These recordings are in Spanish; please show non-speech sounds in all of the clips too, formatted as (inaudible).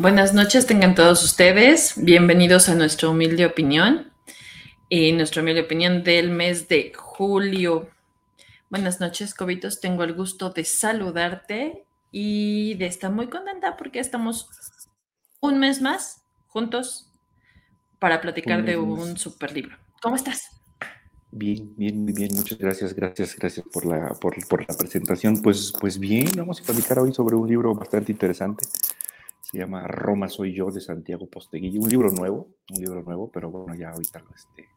Buenas noches, tengan todos ustedes. Bienvenidos a nuestra humilde opinión. Y nuestra humilde opinión del mes de julio. Buenas noches, Cobitos. Tengo el gusto de saludarte y de estar muy contenta porque estamos un mes más juntos para platicar de un super libro. ¿Cómo estás? Bien, bien, bien. Muchas gracias, gracias, gracias por la, por, por, la presentación. Pues, pues bien, vamos a platicar hoy sobre un libro bastante interesante. Se llama Roma soy yo de Santiago Posteguillo. Un libro nuevo, un libro nuevo, pero bueno, ya ahorita lo, este,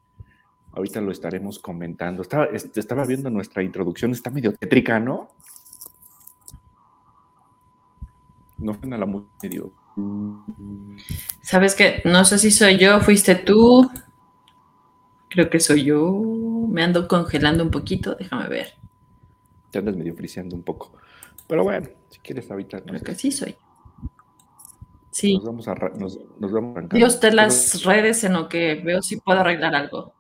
ahorita lo estaremos comentando. Estaba, este, estaba viendo nuestra introducción, está medio tétrica, ¿no? No suena la música medio. ¿Sabes qué? No sé si soy yo, fuiste tú. Creo que soy yo. Me ando congelando un poquito, déjame ver. Te andas medio friseando un poco. Pero bueno, si quieres ahorita. Creo que sí soy. Sí. Nos vamos a, nos, nos vamos a Dios te las redes en lo que veo si puedo arreglar algo.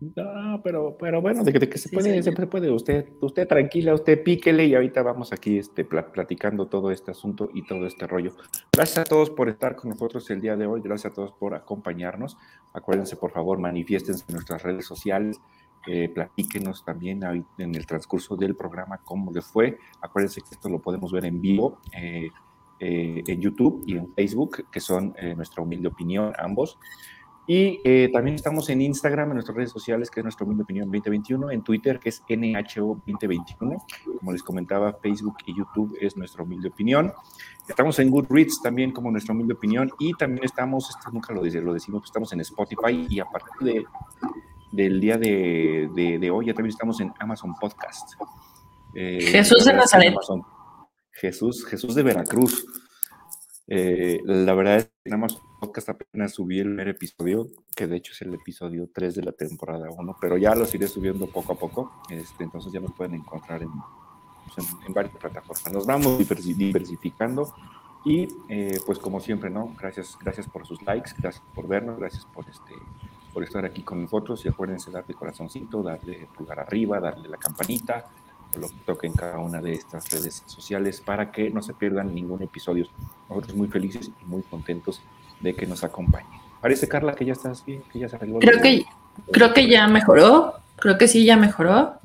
No, pero, pero bueno, de, que se puede, siempre puede. Usted, usted tranquila, usted píquele y ahorita vamos aquí este, platicando todo este asunto y todo este rollo. Gracias a todos por estar con nosotros el día de hoy. Gracias a todos por acompañarnos. Acuérdense, por favor, manifiéstense en nuestras redes sociales. Eh, platíquenos también en el transcurso del programa cómo les fue. Acuérdense que esto lo podemos ver en vivo eh, eh, en YouTube y en Facebook, que son nuestra humilde opinión, ambos. Y eh, también estamos en Instagram, en nuestras redes sociales, que es nuestro Humilde Opinión 2021, en Twitter, que es NHO 2021. Como les comentaba, Facebook y YouTube es nuestra Humilde Opinión. Estamos en Goodreads también como nuestra Humilde Opinión y también estamos, esto nunca lo, lo decimos, estamos en Spotify y a partir de, del día de, de, hoy ya también estamos en Amazon Podcast. Eh, Jesús de Nazaret. Jesús, Jesús de Veracruz. Eh, la verdad es que más podcast apenas subí el primer episodio, que de hecho es el episodio 3 de la temporada 1, pero ya los iré subiendo poco a poco, este, entonces ya nos pueden encontrar en, pues, en, varias plataformas. Nos vamos diversificando y eh, pues como siempre, ¿no? Gracias, gracias por sus likes, gracias por vernos, gracias por, este, por estar aquí con nosotros y acuérdense darle corazoncito, darle pulgar arriba, darle la campanita, lo que toque en cada una de estas redes sociales para que no se pierdan ningún episodio. Nosotros muy felices y muy contentos de que nos acompañe. Parece, Carla, que ya estás bien, que ya se arregló. Creo que, creo que ya mejoró, creo que sí, ya mejoró.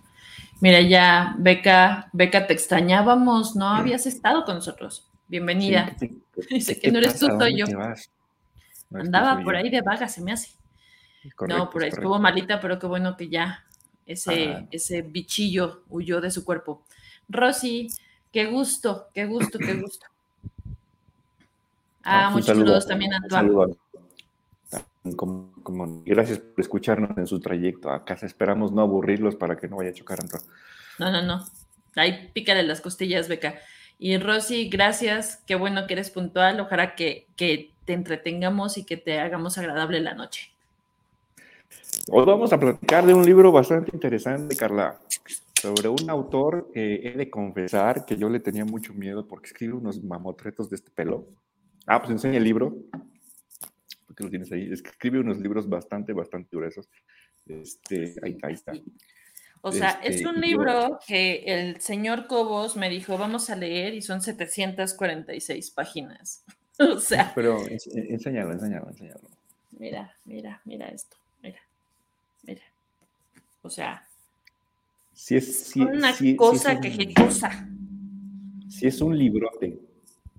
Mira, ya, Beca, Beca, te extrañábamos, no habías estado con nosotros. Bienvenida. (laughs) Dice que no eres tú, soy yo. Andaba por ahí de vaga, se me hace. no, por ahí estuvo malita, pero qué bueno que ya ese, ese bichillo huyó de su cuerpo. Rosy, qué gusto, qué gusto, qué gusto. Ah, muchos saludos también a Antoine. gracias por escucharnos en su trayecto a casa. Esperamos no aburrirlos para que no vaya a chocar Antoine. No, no, no. Ahí pícale las costillas, Beca. Y Rosy, gracias. Qué bueno que eres puntual. Ojalá que, que te entretengamos y que te hagamos agradable la noche. Hoy vamos a platicar de un libro bastante interesante, Carla, sobre un autor que he de confesar que yo le tenía mucho miedo porque escribe unos mamotretos de este pelo. Ah, pues enseña el libro. Porque lo tienes ahí. Escribe unos libros bastante, bastante gruesos. Este, ahí, ahí está. O sea, es este, un libro que el señor Cobos me dijo, vamos a leer y son 746 páginas. (laughs) o sea. Pero enséñalo, enséñalo, enséñalo. Mira, mira, mira esto. Mira. O sea. Si es si, una cosa que es cosa. Si es un librote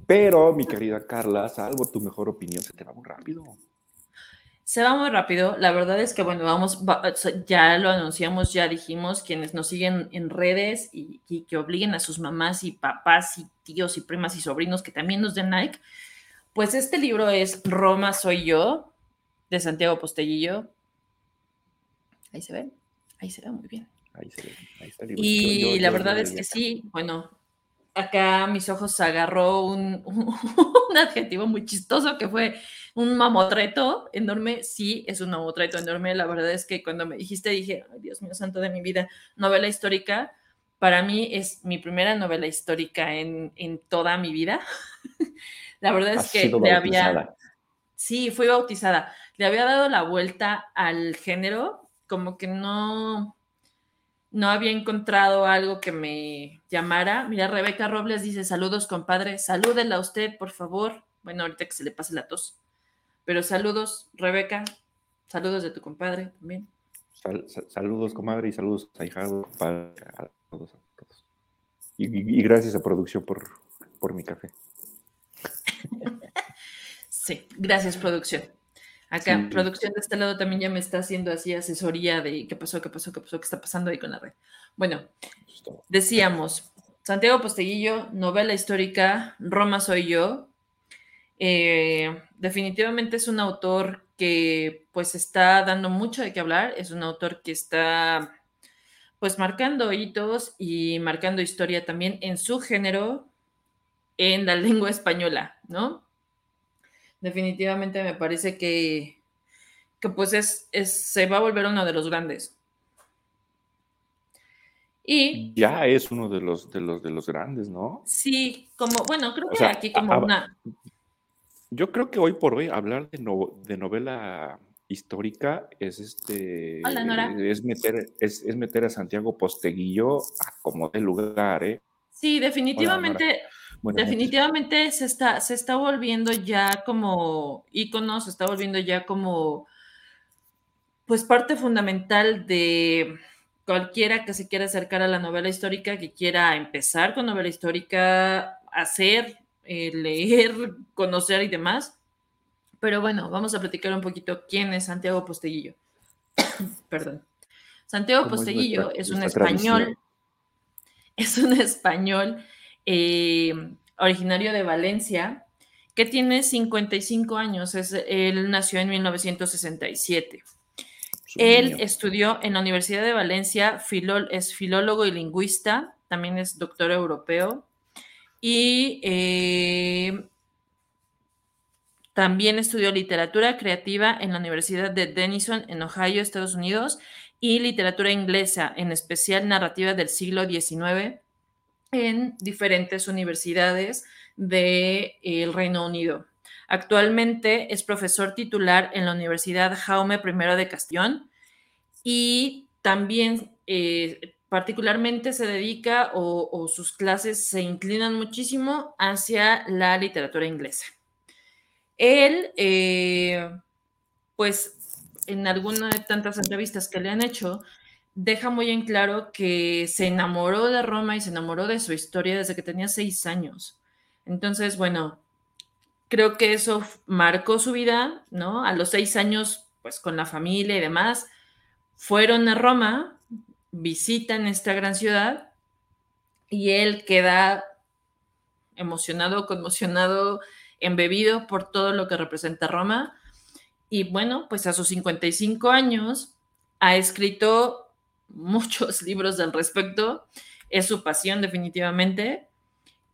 pero, mi querida Carla, salvo tu mejor opinión, se te va muy rápido. Se va muy rápido. La verdad es que, bueno, vamos, ya lo anunciamos, ya dijimos, quienes nos siguen en redes y, que obliguen a sus mamás y papás y tíos y primas y sobrinos que también nos den like. Pues este libro es Roma soy yo, de Santiago Postellillo. Ahí se ve, ahí se ve muy bien. Ahí se ve, ahí está. Y la verdad es que sí, bueno, acá mis ojos agarró un, (laughs) un, adjetivo muy chistoso que fue un mamotreto enorme. Sí, es un mamotreto enorme. La verdad es que cuando me dijiste dije, ay Dios mío santo de mi vida, novela histórica. Para mí es mi primera novela histórica en, en toda mi vida. (laughs) la verdad es que le había... Sí, fui bautizada. Le había dado la vuelta al género, como que no, no había encontrado algo que me llamara. Mira, Rebeca Robles dice, saludos, compadre. Salúdela a usted, por favor. Bueno, ahorita que se le pase la tos. Pero saludos, Rebeca. Saludos de tu compadre también. saludos, comadre, y saludos a hijado, a todos, a todos. Y, gracias a producción por, por mi café. (laughs) sí, gracias, producción. Acá, producción de este lado también ya me está haciendo así asesoría de qué pasó, qué pasó, qué pasó, qué está pasando ahí con la red. Bueno, decíamos, Santiago Posteguillo, novela histórica, Roma soy yo. Eh, definitivamente es un autor que pues está dando mucho de qué hablar, es un autor que está pues marcando hitos y marcando historia también en su género, en la (laughs) lengua española, ¿no? Definitivamente me parece que, que pues es, se va a volver uno de los grandes. Y ya es uno de los de los de los grandes, ¿no? Sí, como, bueno, creo que aquí como una. Yo creo que hoy por hoy hablar de, de novela histórica es este es meter es, es, meter a Santiago Posteguillo a como de lugar, ¿eh? Sí, definitivamente Definitivamente se está, se está volviendo ya como ícono, se está volviendo ya como pues parte fundamental de cualquiera que se quiera acercar a la novela histórica, que quiera empezar con novela histórica, hacer, eh, leer, (laughs) conocer y demás. Pero bueno, vamos a platicar un poquito quién es Santiago Posteguillo. (coughs) Perdón. Santiago Posteguillo es, un español, es un español eh, originario de Valencia, que tiene 55 años. Es, él nació en 1967. él estudió en la Universidad de Valencia, es filólogo y lingüista, también es doctor europeo. Y eh, también estudió literatura creativa en la Universidad de Denison, en Ohio, Estados Unidos, y literatura inglesa, en especial narrativa del siglo XIX en diferentes universidades del Reino Unido. Actualmente es profesor titular en la Universidad Jaume I de Castellón y también eh, particularmente se dedica o, sus clases se inclinan muchísimo hacia la literatura inglesa. Él, eh, pues en alguna de tantas entrevistas que le han hecho, deja muy en claro que se enamoró de Roma y se enamoró de su historia desde que tenía seis años. Entonces, bueno, creo que eso marcó su vida, ¿no? A los seis años, pues con la familia y demás, fueron a Roma, visitan esta gran ciudad y él queda emocionado, conmocionado, embebido por todo lo que representa Roma. Y bueno, pues a sus 55 años ha escrito muchos (laughs) libros al respecto, es su pasión definitivamente.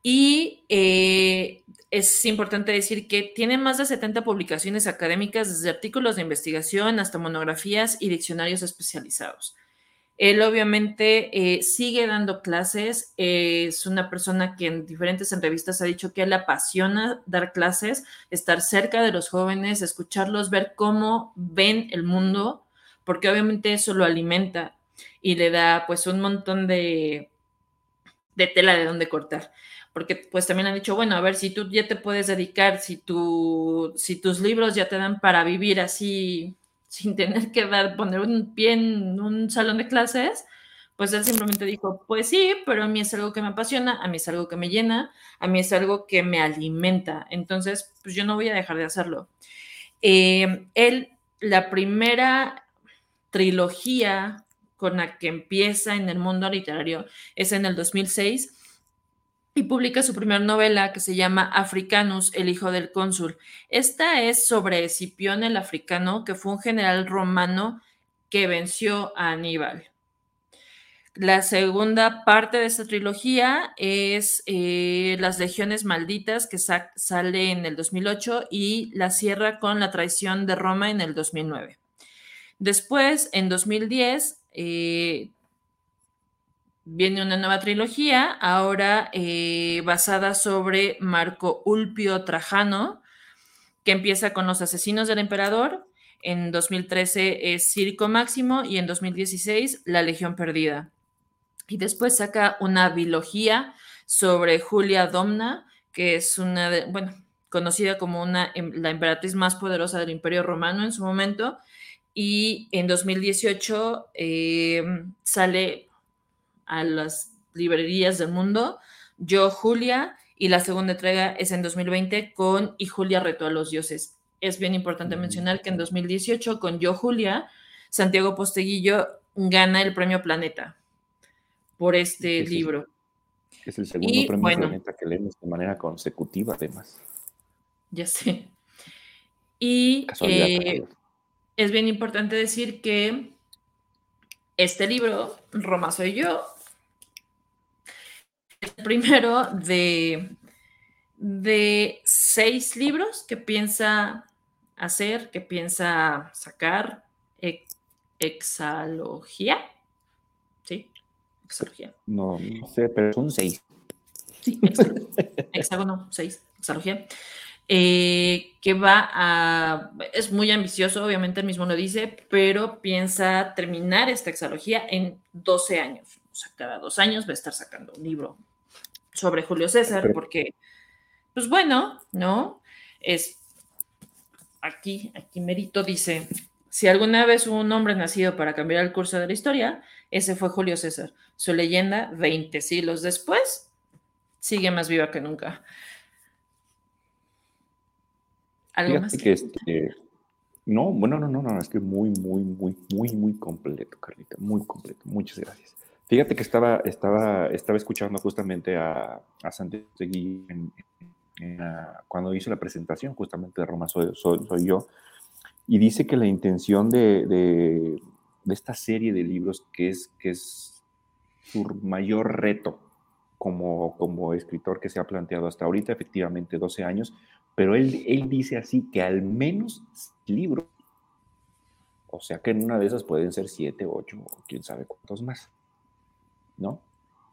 Y eh, es importante decir que tiene más de 70 publicaciones académicas, desde artículos de investigación hasta monografías y diccionarios especializados. Él obviamente eh, sigue dando clases, es una persona que en diferentes entrevistas ha dicho que le apasiona dar clases, estar cerca de los jóvenes, escucharlos, ver cómo ven el mundo, porque obviamente eso lo alimenta y le da pues un montón de, de tela de donde cortar. Porque pues también han dicho, bueno, a ver, si tú ya te puedes dedicar, si, tú, si tus libros ya te dan para vivir así sin tener que dar, poner un pie en un salón de clases, pues él simplemente dijo, pues sí, pero a mí es algo que me apasiona, a mí es algo que me llena, a mí es algo que me alimenta. Entonces, pues yo no voy a dejar de hacerlo. Eh, él, la primera trilogía con la que empieza en el mundo literario es en el 2006 y publica su primera novela que se llama Africanus, el hijo del cónsul. Esta es sobre Escipión el africano, que fue un general romano que venció a Aníbal. La segunda parte de esta trilogía es eh, Las legiones malditas, que sale en el 2008, y la cierra con La traición de Roma en el 2009. Después, en 2010, eh, viene una nueva trilogía, ahora eh, basada sobre Marco Ulpio Trajano, que empieza con Los Asesinos del Emperador, en 2013 es Circo Máximo y en 2016 La Legión Perdida. Y después saca una bilogía sobre Julia Domna, que es una de, bueno, conocida como una, em, la emperatriz más poderosa del Imperio Romano en su momento. Y en 2018 em, sale a las librerías del mundo Yo, Julia, y la segunda entrega es en 2020 con Y Julia retó a los dioses. Es bien importante mencionar que en 2018 con Yo, Julia, Santiago Posteguillo gana el premio Planeta por este libro. Es el segundo premio Planeta que leemos de manera consecutiva, además. Ya sé. Y eh, es bien importante decir que este libro, Roma soy yo, es el primero de, de seis libros que piensa hacer, que piensa sacar exalogía. ¿Sí? Exalogía. No, no sé, pero son seis. Sí, hexágono, seis, exalogía. Eh, que va a, es muy ambicioso, obviamente el mismo lo dice, pero piensa terminar esta exalogía en 12 años. O sea, cada dos años va a estar sacando un libro sobre Julio César, porque, pues bueno, ¿no? Es aquí, aquí Merito dice, si alguna vez hubo un hombre nacido para cambiar el curso de la historia, ese fue Julio César. Su leyenda, 20 siglos después, sigue más viva que nunca. ¿Algo más? Que este, no, bueno, no, no, no, es que muy, muy, muy, muy, muy completo, Carlita, muy completo. Muchas gracias. Fíjate que estaba, estaba, estaba escuchando justamente a, a Santiago cuando hizo la presentación justamente de Roma soy, soy yo, y dice que la intención de, de, esta serie de libros, que es, que es su mayor reto como, como escritor que se ha planteado hasta ahorita, efectivamente 12 años, pero él, él dice así que al menos libros, o sea que en una de esas pueden ser 7, 8 o quién sabe cuántos más, ¿no?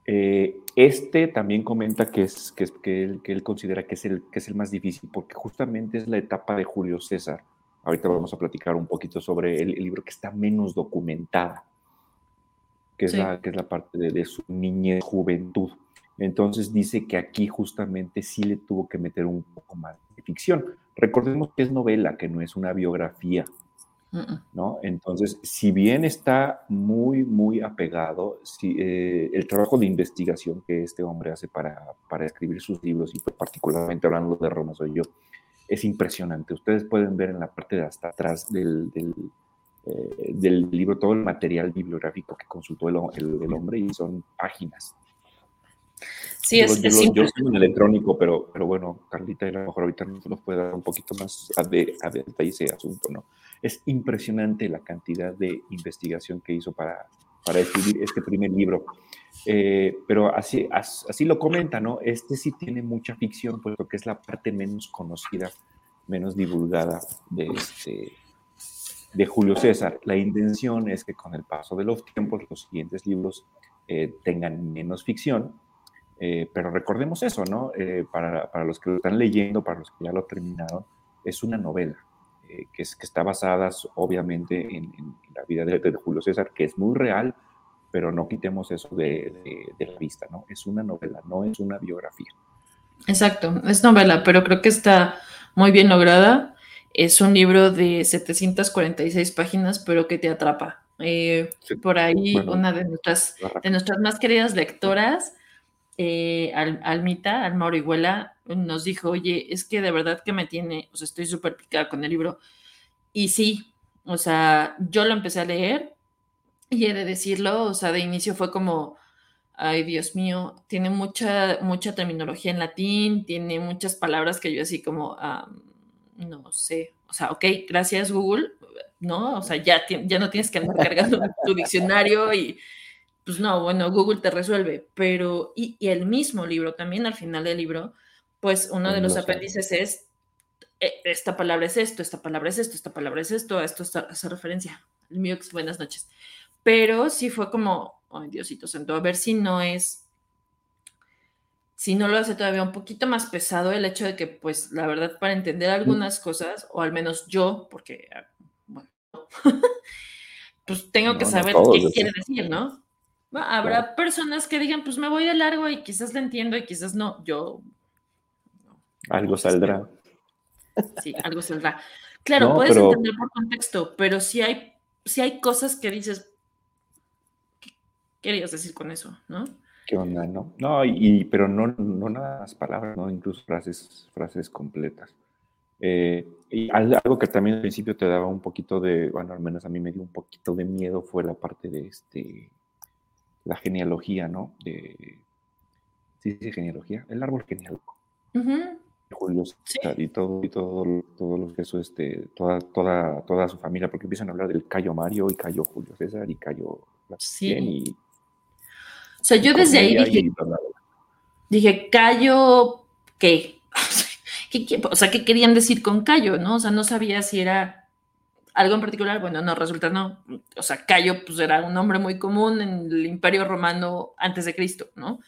Eh, este también comenta que, es, que, que, él, que él considera que es, el, que es el más difícil, porque justamente es la etapa de Julio César, Ahorita vamos a platicar un poquito sobre el, libro que está menos documentada, que es, la, que es la parte de, su niñez, juventud. Entonces dice que aquí justamente sí le tuvo que meter un poco más ficción. Recordemos que es novela, que no es una biografía, ¿no? Entonces, si bien está muy, muy apegado, si, eh, el trabajo de investigación que este hombre hace para, para escribir sus libros, y particularmente hablando de Roma soy yo, es impresionante. Ustedes pueden ver en la parte de hasta atrás del, del, eh, libro todo el material bibliográfico que consultó el, el, hombre y son páginas. Sí, es, yo, yo, soy un electrónico, pero, pero bueno, Carlita a lo mejor ahorita nos puede dar un poquito más a, de, a detalle ese asunto, ¿no? Es impresionante la cantidad de investigación que hizo para, para escribir este primer libro. Eh, pero así, así lo comenta, ¿no? Este sí tiene mucha ficción, puesto que es la parte menos conocida, menos divulgada de, este, de Julio César. La intención es que con el paso de los tiempos los siguientes libros eh, tengan menos ficción, eh, pero recordemos eso, ¿no? para, para, los que lo están leyendo, para los que ya lo terminaron, es una novela. que, es, que está basada obviamente en, la vida de, de Julio César, que es muy real, pero no quitemos eso de, la vista, ¿no? Es una novela, no es una biografía. Exacto, es novela, pero creo que está muy bien lograda. Es un libro de 746 páginas, pero que te atrapa. Eh, por ahí una de nuestras, de nuestras más queridas lectoras, eh, Almita, Alma Orihuela, nos dijo, oye, es que de verdad que me tiene, o sea, estoy súper picada con el libro. Y sí, o sea, yo lo empecé a leer y he de decirlo, o sea, de inicio fue como, ay Dios mío, tiene mucha, mucha terminología en latín, tiene muchas palabras que yo así como, no sé, o sea, ok, gracias Google, ¿no? O sea, ya, ya no tienes que andar cargando tu diccionario y pues no, bueno, Google te resuelve, pero, y, el mismo libro, también al final del libro, pues uno de los apéndices es, e, esta palabra es esto, esta palabra es esto, esta palabra es esto, a esto hace referencia. El mío, buenas noches pero sí fue como, ay Diosito Santo, a ver si no es, si no lo hace todavía un poquito más pesado el hecho de que, pues, la verdad, para entender algunas cosas, o al menos yo, porque, ah, bueno, (laughs) pues tengo que saber qué quiere decir, ¿no? Habrá personas que digan, pues me voy de largo y quizás le entiendo y quizás no. Yo. Algo saldrá. Sí, algo saldrá. Claro, puedes entender por contexto, pero si hay, si hay cosas que dices, ¿qué querías decir con eso? ¿No? ¿Qué onda? No, no y, pero no, no nada más palabras, ¿no? Incluso frases, frases completas. Eh, y algo que también al principio te daba un poquito de, bueno, al menos a mí me dio un poquito de miedo fue la parte de este, la genealogía, ¿no? De, sí, sí, genealogía, el árbol genealógico. Julio César y todo, y todo, todo lo que eso, este, toda, toda, toda su familia, porque empiezan a hablar del Cayo Mario y Cayo Julio César y Cayo sí. o sea, yo desde ahí dije, dije, Cayo, (laughs) ¿qué? ¿qué? O sea, ¿qué querían decir con Cayo, no? O sea, no sabía si era algo en particular, bueno, no, resulta no. O sea, Cayo, pues era un nombre muy común en el Imperio Romano antes de Cristo, ¿no?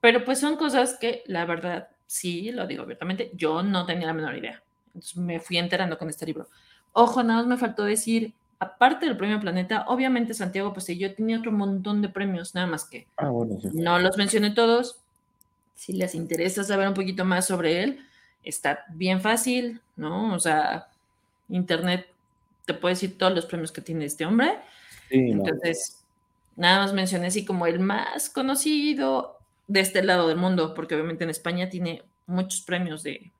Pero pues son cosas que, la verdad, sí, lo digo abiertamente, yo no tenía la menor idea. Entonces me fui enterando con este libro. Ojo, nada más me faltó decir, aparte del premio Planeta, obviamente Santiago pues yo tenía otro montón de premios, nada más que ah, no los mencioné todos. Si les interesa saber un poquito más sobre él, está bien fácil, ¿no? O sea, internet te puede decir todos los premios que tiene este hombre. Entonces, nada más mencioné así como el más conocido, de este lado del mundo, porque obviamente en España tiene muchos premios de,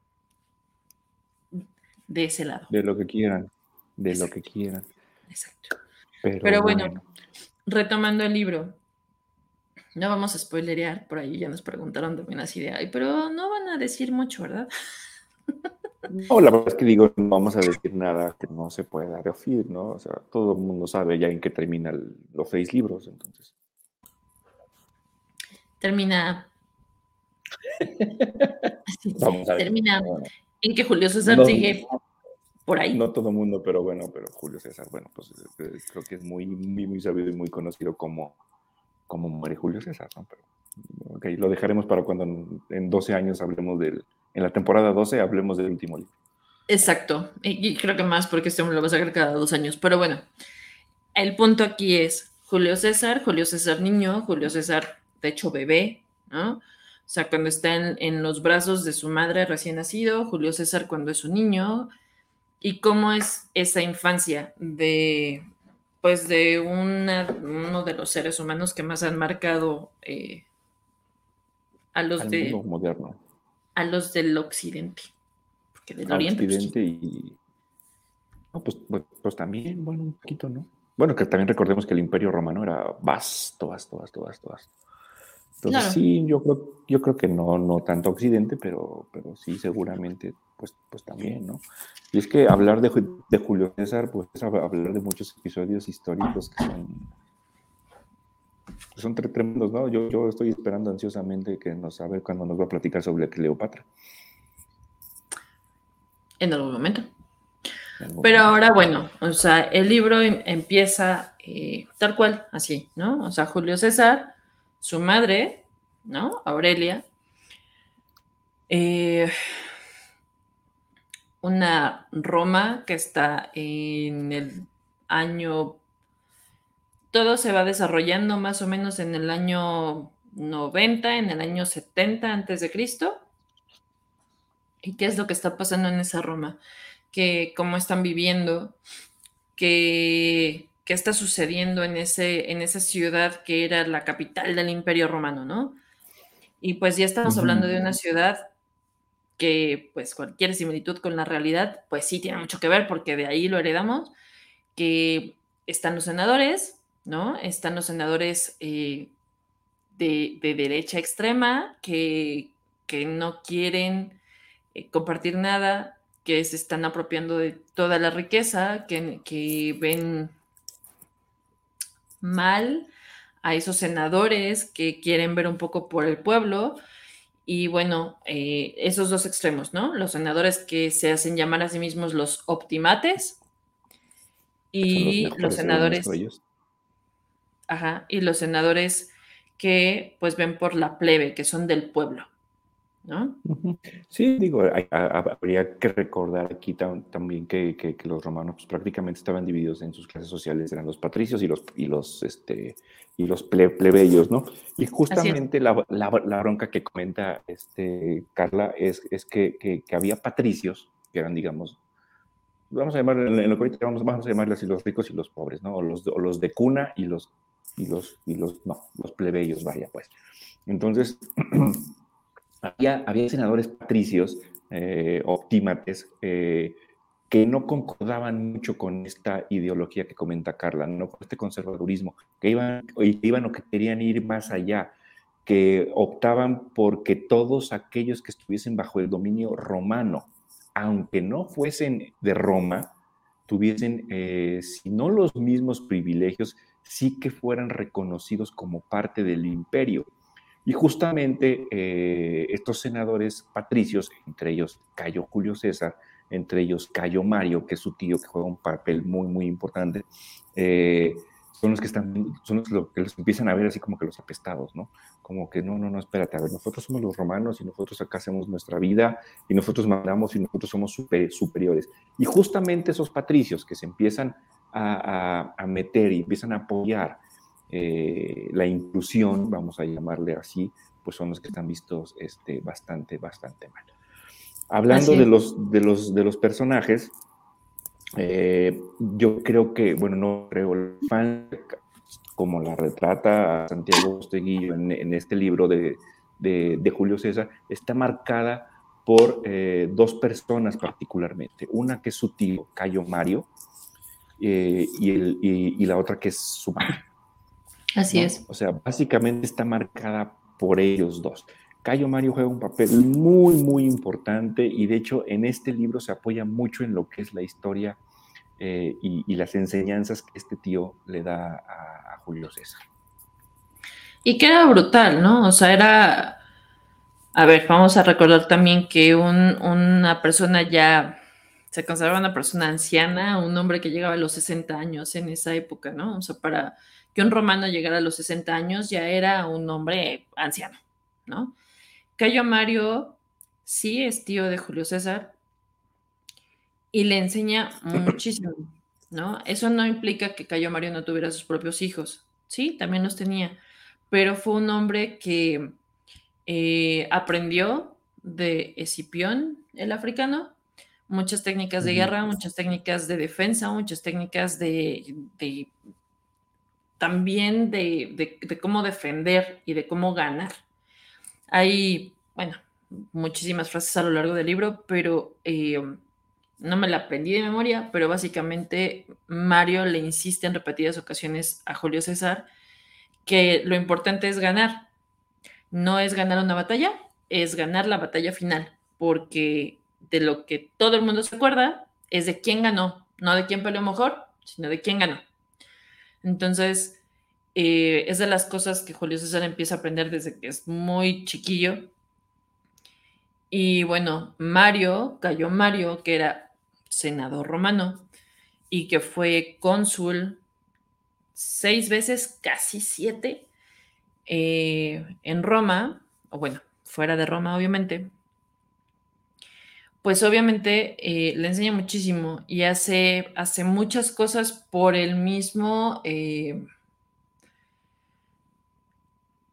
de ese lado. De lo que quieran, de lo que quieran. Exacto. Pero, bueno, retomando el libro, no vamos a spoilerear, por ahí ya nos preguntaron también así de, ay, pero no van a decir mucho, ¿verdad? (laughs) No, la verdad es que digo, no vamos a decir nada que no se pueda decir, ¿no? O sea, todo el mundo sabe ya en qué terminan los seis libros, entonces termina. (laughs) termina en que Julio César sigue por ahí. No todo el mundo, pero bueno, pero Julio César, bueno, pues eh, creo que es muy, muy, muy sabido y muy conocido como, como muere Julio César, ¿no? Pero, ok, lo dejaremos para cuando en, 12 años hablemos del, en la temporada 12 hablemos del último libro. Exacto, y, creo que más porque este hombre lo va a sacar cada dos años, pero bueno, el punto aquí es Julio César, Julio César niño, Julio César de hecho bebé, ¿no? O sea, cuando está en, los brazos de su madre recién nacido, Julio César cuando es un niño, y cómo es esa infancia de, pues, de uno de los seres humanos que más han marcado eh, a los de... moderno. A los del occidente. Porque del oriente. Pues, occidente y... No, pues, pues, pues también, bueno, un poquito, ¿no? Bueno, que también recordemos que el imperio romano era vasto, vasto, vasto, vasto, vasto. Entonces sí, yo creo, yo creo que no, no tanto Occidente, pero, pero sí seguramente, pues, pues también, ¿no? Y es que hablar de, de Julio César, pues es hablar de muchos episodios históricos que son, son tremendos, ¿no? Yo, yo estoy esperando ansiosamente que nos sabe cuando nos va a platicar sobre Cleopatra. En algún momento. Pero ahora, bueno, o sea, el libro em, empieza eh, tal cual, así, ¿no? O sea, Julio César su madre, ¿no? Aurelia, eh, una Roma que está en el año, todo se va desarrollando más o menos en el año 90, en el año 70 antes de Cristo. ¿Y qué es lo que está pasando en esa Roma? Que cómo están viviendo, que qué está sucediendo en, ese, en esa ciudad que era la capital del Imperio Romano, ¿no? Y pues ya estamos hablando de una ciudad que pues cualquier similitud con la realidad, pues sí tiene mucho que ver porque de ahí lo heredamos, que están los senadores, ¿no? Están los senadores eh, de, derecha extrema que, no quieren eh, compartir nada, que se están apropiando de toda la riqueza, que, que ven mal a esos senadores que quieren ver un poco por el pueblo. Y bueno, eh, esos dos extremos, ¿no? Los senadores que se hacen llamar a sí mismos los optimates y los, senadores... Ajá, y los senadores que pues ven por la plebe, que son del pueblo. ¿no? Sí, digo, habría que recordar aquí también que, los romanos pues, prácticamente estaban divididos en sus clases sociales, eran los patricios y los, y los, este, y los plebeyos, ¿no? Y justamente la, la, bronca que comenta este, Carla es, es que, había patricios que eran, digamos, vamos a llamar, en lo que ahorita vamos, vamos a llamarle así los ricos y los pobres, ¿no? O los, o los de cuna y los, y los, y los, no, los plebeyos, vaya, pues. Entonces, (clears throat) había, había senadores patricios, eh, optímates, eh, que no concordaban mucho con esta ideología que comenta Carla, no con este conservadurismo, que iban, iban o que querían ir más allá, que optaban porque todos aquellos que estuviesen bajo el dominio romano, aunque no fuesen de Roma, tuviesen, eh, si no los mismos privilegios, sí que fueran reconocidos como parte del imperio. Y justamente eh, estos senadores patricios, entre ellos Cayo Julio César, entre ellos Cayo Mario, que es su tío, que juega un papel muy, muy importante, eh, son los que están, son los que los empiezan a ver así como que los apestados, ¿no? Como que no, no, no, espérate, a ver, nosotros somos los romanos y nosotros acá hacemos nuestra vida y nosotros mandamos y nosotros somos superiores. Y justamente esos patricios que se empiezan a, meter y empiezan a apoyar eh, la inclusión, vamos a llamarle así, pues son los que están vistos este, bastante, bastante mal. Hablando de los, de, los, de los personajes, eh, yo creo que, bueno, no creo, el fan, como la retrata Santiago Osteguillo en, este libro de, de, Julio César, está marcada por eh, dos personas particularmente. Una que es su tío, Cayo Mario, eh, y, el, y, la otra que es su madre. Así es. O sea, básicamente está marcada por ellos dos. Cayo Mario juega un papel muy, muy importante y de hecho en este libro se apoya mucho en lo que es la historia eh, y, las enseñanzas que este tío le da a, Julio César. Y que era brutal, ¿no? O sea, era... A ver, vamos a recordar también que una persona ya se consideraba una persona anciana, un hombre que llegaba a los 60 años en esa época, ¿no? O sea, para que un romano llegara a los 60 años ya era un hombre anciano, ¿no? Cayo Mario sí es tío de Julio César y le enseña (clears throat) muchísimo, ¿no? Eso no implica que Cayo Mario no tuviera sus propios hijos, sí, también los tenía, pero fue un hombre que eh, aprendió de Escipión, el africano, muchas técnicas de guerra, muchas técnicas de defensa, muchas técnicas de, también de, cómo defender y de cómo ganar. Hay, bueno, muchísimas frases a lo largo del libro, pero eh, no me la aprendí de memoria, pero básicamente Mario le insiste en repetidas ocasiones a Julio César que lo importante es ganar. No es ganar una batalla, es ganar la batalla final, porque de lo que todo el mundo se acuerda es de quién ganó, no de quién peleó mejor, sino de quién ganó. Entonces, eh, es de las cosas que Julio César empieza a aprender desde que es muy chiquillo. Y bueno, Mario, cayó Mario, que era senador romano y que fue cónsul seis veces, casi siete, eh, en Roma, o bueno, fuera de Roma, obviamente, pues obviamente eh, le enseña muchísimo y hace, hace muchas cosas por el mismo... Eh,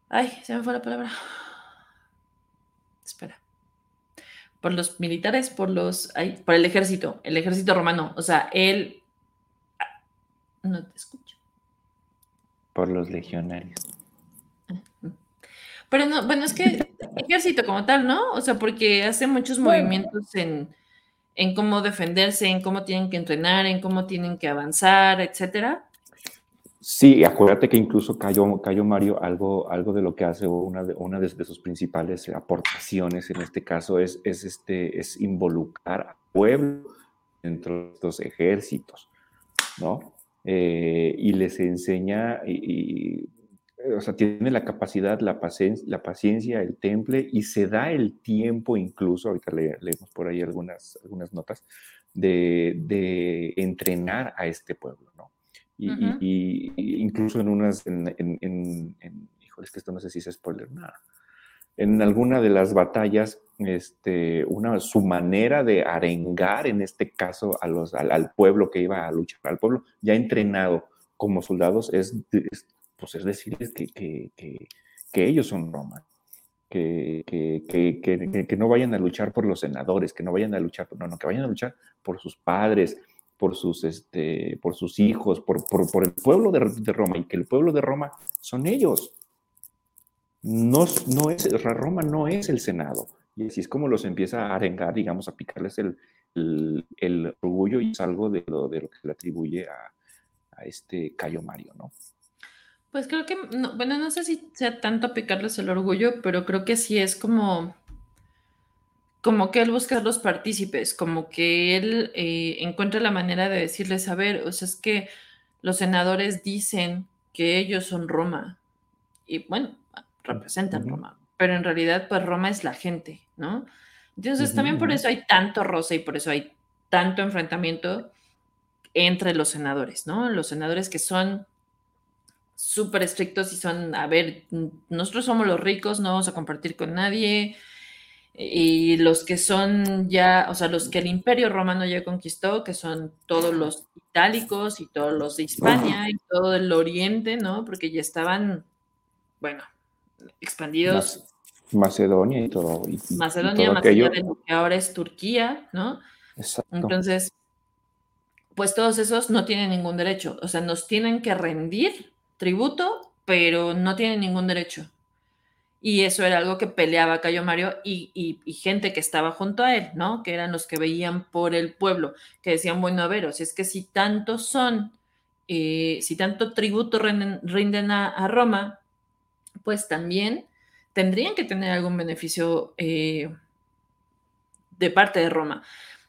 ay, se me fue la palabra. Espera. Por los militares, por los... por el ejército, el ejército romano. O sea, él... Ah, no te escucho. Por los legionarios. Pero no, bueno, es que (laughs) ejército como tal, ¿no? O sea, porque hace muchos movimientos en, cómo defenderse, en cómo tienen que entrenar, en cómo tienen que avanzar, etcétera. Sí, acuérdate que incluso Cayo, Cayo Mario, algo, algo de lo que hace, una de, una de, sus principales aportaciones en este caso es, es, este, es involucrar al pueblo dentro de estos ejércitos, ¿no? Eh, y les enseña, y, o sea, tiene la capacidad, la, paciencia, la paciencia, el temple y se da el tiempo incluso, ahorita leemos por ahí algunas, algunas notas, de, entrenar a este pueblo, ¿no? Y, incluso en unas, en, en, híjole, es que esto no sé si es spoiler, nada. En alguna de las batallas, este, una, su manera de arengar, en este caso, a los, al, pueblo que iba a luchar, al pueblo ya entrenado como soldados, es, es pues es decirles que, que, ellos son Roma. que, que, que, no vayan a luchar por los senadores, que no vayan a luchar, no, no, que vayan a luchar por sus padres, por sus, este, por sus hijos, por, por, el pueblo de, de, Roma, y que el pueblo de Roma son ellos. No, no es, Roma no es el Senado. Y así es como los empieza a arengar, digamos, a picarles el, el, el orgullo y es algo de lo, de lo que le atribuye a, a este Cayo Mario, ¿no? Pues creo que, bueno, no sé si sea tanto picarles el orgullo, pero creo que sí es como, como que él busca a los partícipes, como que él eh, encuentra la manera de decirles, a ver, o sea, es que los senadores dicen que ellos son Roma, y bueno, representan Roma, pero en realidad, pues Roma es la gente, ¿no? Entonces, también por eso hay tanto roce y por eso hay tanto enfrentamiento entre los senadores, ¿no? Los senadores que son súper estrictos y son, a ver, nosotros somos los ricos, no vamos a compartir con nadie. Y los que son ya, o sea, los que el imperio romano ya conquistó, que son todos los itálicos y todos los de Hispania y todo el oriente, ¿no? Porque ya estaban, bueno, expandidos. Macedonia y todo. Macedonia, más allá de lo que ahora es Turquía, ¿no? Exacto. Entonces, pues todos esos no tienen ningún derecho. O sea, nos tienen que rendir tributo, pero no tienen ningún derecho. Y eso era algo que peleaba Cayo Mario y, gente que estaba junto a él, ¿no? Que eran los que veían por el pueblo, que decían, bueno, a ver, o sea, es que si tanto son, eh, si tanto tributo rinden, a, Roma, pues también tendrían que tener algún beneficio eh, de parte de Roma.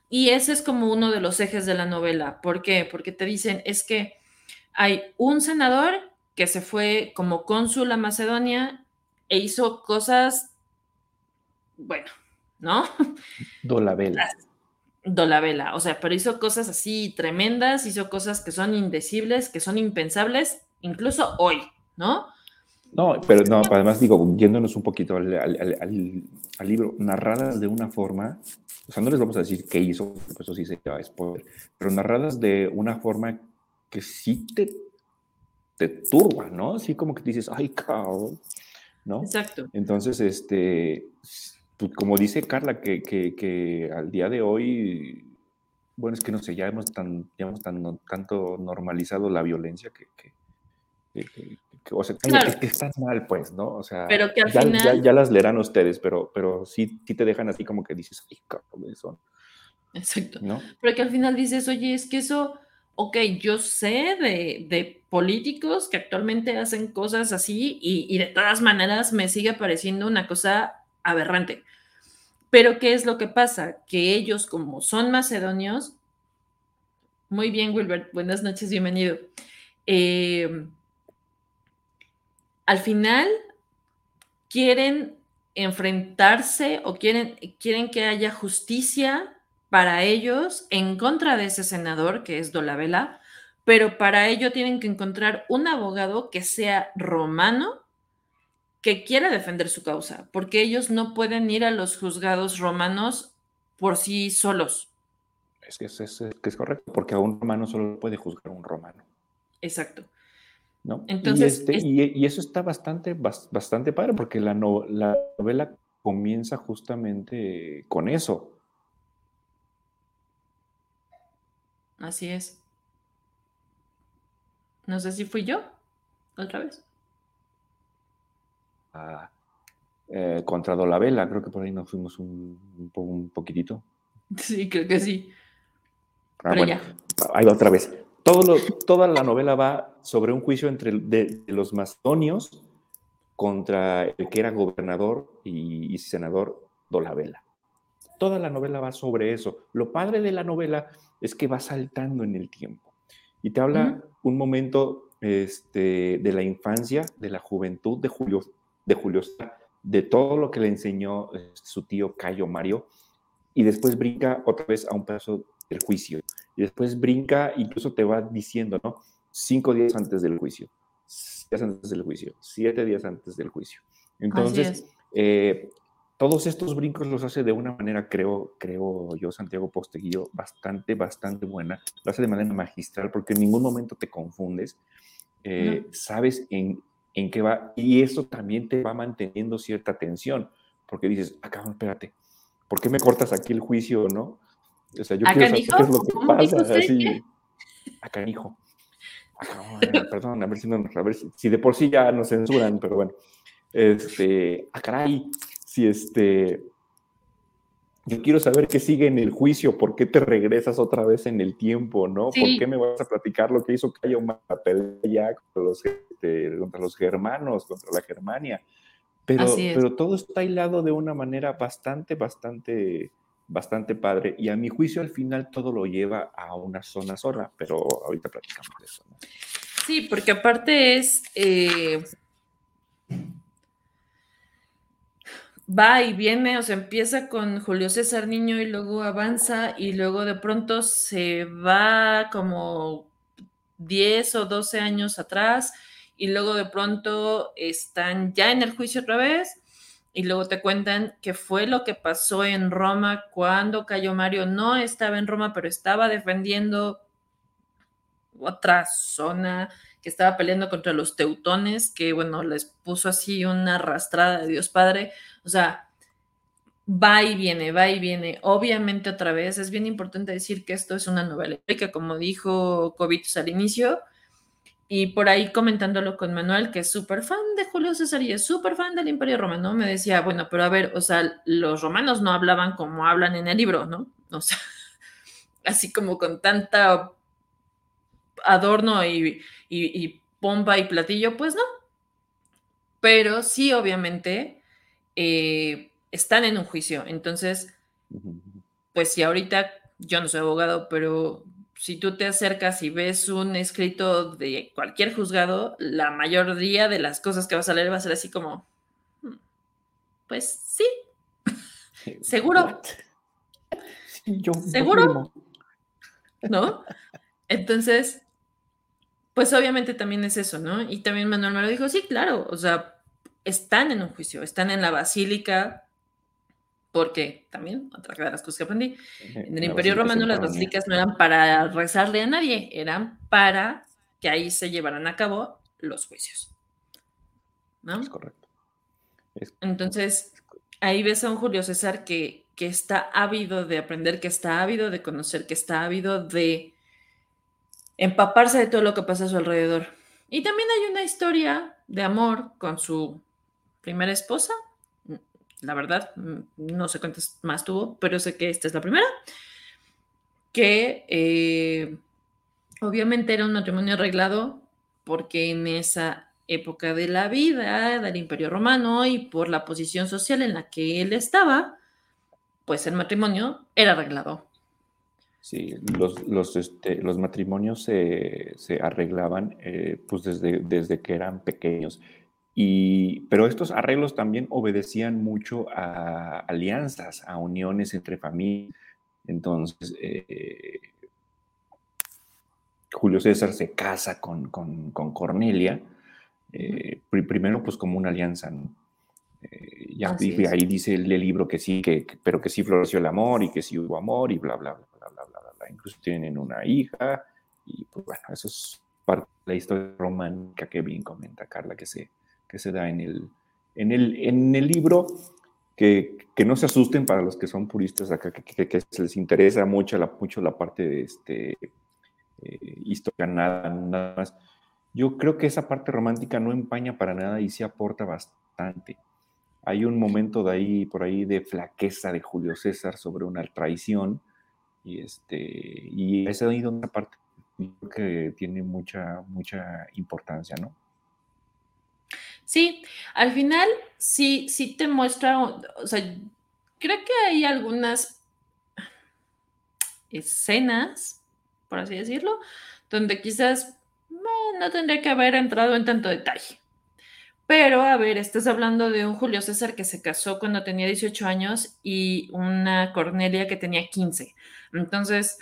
Y ese es como uno de los ejes de la novela. ¿Por qué? Porque te dicen, es que hay un senador que se fue como cónsul a Macedonia e hizo cosas, bueno, ¿no? (laughs) Dolabella. Dolabella, o sea, pero hizo cosas así tremendas, hizo cosas que son indecibles, que son impensables, incluso hoy, ¿no? No, pero no, además digo, yéndonos un poquito al, al libro, narradas de una forma o sea, no les vamos a decir qué hizo, porque eso sí se va a spoiler, pero narradas de una forma que sí te, te turba, ¿no? Así como que dices, ay, cabrón, ¿no? Exacto. Entonces, este, pues, como dice Carla, que, que, que, al día de hoy, bueno, es que no sé, ya hemos, tan, ya hemos tan, tanto normalizado la violencia que, que o sea, que, están mal, pues, ¿no? O sea, pero que al ya, final... ya, las leerán ustedes, pero, pero sí, sí te dejan así como que dices, ay, cabrón, eso. Exacto. ¿no? Pero que al final dices, oye, es que eso, ok, yo sé de, de políticos que actualmente hacen cosas así y, de todas maneras me sigue pareciendo una cosa aberrante. Pero ¿qué es lo que pasa? Que ellos, como son macedonios, muy bien, Wilbert, buenas noches, bienvenido. Eh, al final quieren enfrentarse o quieren, quieren que haya justicia para ellos en contra de ese senador que es Dolabella, pero para ello tienen que encontrar un abogado que sea romano que quiera defender su causa, porque ellos no pueden ir a los juzgados romanos por sí solos. Es que es, es correcto, porque a un romano solo puede juzgar un romano. Exacto. Entonces, este, y, eso está bastante, bastante padre porque la, la novela comienza justamente con eso. Así es. No sé si fui yo otra vez. Ah, eh, contra Dolabella, creo que por ahí nos fuimos un, un, poquitito. (laughs) Sí, creo que sí. Ah, Pero ya. Ahí va otra vez toda la novela va sobre un juicio entre de, los macedonios contra el que era gobernador y, senador Dolabella. Toda la novela va sobre eso. Lo padre de la novela es que va saltando en el tiempo y te habla un momento este, de la infancia, de la juventud de Julio, de Julio, de todo lo que le enseñó este, su tío Cayo Mario, y después brinca otra vez a un paso del juicio y después brinca, incluso te va diciendo, ¿no? Cinco días antes del juicio, días antes del juicio, siete días antes del juicio. Entonces, eh, todos estos brincos los hace de una manera, creo, creo yo, Santiago Posteguillo, bastante, bastante buena. Lo hace de manera magistral porque en ningún momento te confundes. Eh, sabes en, en qué va, y eso también te va manteniendo cierta tensión, porque dices, acá, ah, espérate, ¿por qué me cortas aquí el juicio, no? O sea, yo quiero saber qué es lo que pasa, así, acá, hijo. (laughs) perdón, a ver, si no, a ver si, de por sí ya nos censuran, pero bueno, este, a ah, caray, si este, yo quiero saber qué sigue en el juicio, por qué te regresas otra vez en el tiempo, ¿no? ¿Por qué me vas a platicar lo que hizo Cayo pelea contra los, este, contra los germanos, contra la Germania? Pero, pero todo está hilado de una manera bastante, bastante, bastante padre. Y a mi juicio, al final, todo lo lleva a una zona sola, pero ahorita platicamos de eso. ¿no? Sí, porque aparte es... Eh, va y viene, o sea, empieza con Julio César Niño y luego avanza y luego de pronto se va como 10 o 12 años atrás y luego de pronto están ya en el juicio otra vez y luego te cuentan qué fue lo que pasó en Roma cuando Cayo Mario. No estaba en Roma, pero estaba defendiendo otra zona que estaba peleando contra los teutones, que bueno, les puso así una arrastrada de Dios Padre. O sea, va y viene, va y viene. Obviamente otra vez es bien importante decir que esto es una novela que como dijo Covitus al inicio, y por ahí comentándolo con Manuel, que es súper fan de Julio César y es súper fan del Imperio Romano, me decía, bueno, pero a ver, o sea, los romanos no hablaban como hablan en el libro, ¿no? O sea, (laughs) así como con tanta adorno y, pompa y platillo, pues no. Pero sí, obviamente, eh, están en un juicio. Entonces, pues si ahorita, yo no soy abogado, pero si tú te acercas y ves un escrito de cualquier juzgado, la mayoría de las cosas que vas a leer va a ser así como, hmm, pues sí, (laughs) seguro. ¿Seguro? ¿No? (laughs) Entonces, pues obviamente también es eso, ¿no? Y también Manuel me lo dijo, sí, claro, o sea, están en un juicio, están en la basílica, porque también, otra de las cosas que aprendí, en el Imperio Romano las basílicas no eran para rezarle a nadie, eran para que ahí se llevaran a cabo los juicios. ¿No? Es correcto. Entonces, ahí ves a un Julio César que, que está ávido de aprender, que está ávido de conocer, que está ávido de empaparse de todo lo que pasa a su alrededor. Y también hay una historia de amor con su primera esposa. La verdad, no sé cuántas más tuvo, pero sé que esta es la primera. Que eh, obviamente era un matrimonio arreglado porque en esa época de la vida del Imperio Romano y por la posición social en la que él estaba, pues el matrimonio era arreglado. Sí, los, los, este, los matrimonios se, arreglaban eh, pues desde, desde que eran pequeños. Y, pero estos arreglos también obedecían mucho a alianzas, a uniones entre familias. Entonces, eh, Julio César se casa con, Cornelia, eh, primero pues como una alianza, y ahí dice el, libro que sí, que, pero que sí floreció el amor y que sí hubo amor y bla, bla, bla incluso tienen una hija, y pues bueno, eso es parte de la historia romántica que bien comenta Carla, que se, que se da en el, en el, en el libro, que, que no se asusten para los que son puristas acá, que, que, les interesa mucho la, mucho la parte de este, eh, historia, nada, nada más. Yo creo que esa parte romántica no empaña para nada y sí aporta bastante. Hay un momento de ahí, por ahí, de flaqueza de Julio César sobre una traición, y, este, y esa es una parte que tiene mucha, mucha importancia, ¿no? Sí, al final sí, sí te muestra, o sea, creo que hay algunas escenas, por así decirlo, donde quizás no tendría que haber entrado en tanto detalle. Pero, a ver, estás hablando de un Julio César que se casó cuando tenía 18 años y una Cornelia que tenía 15. Entonces,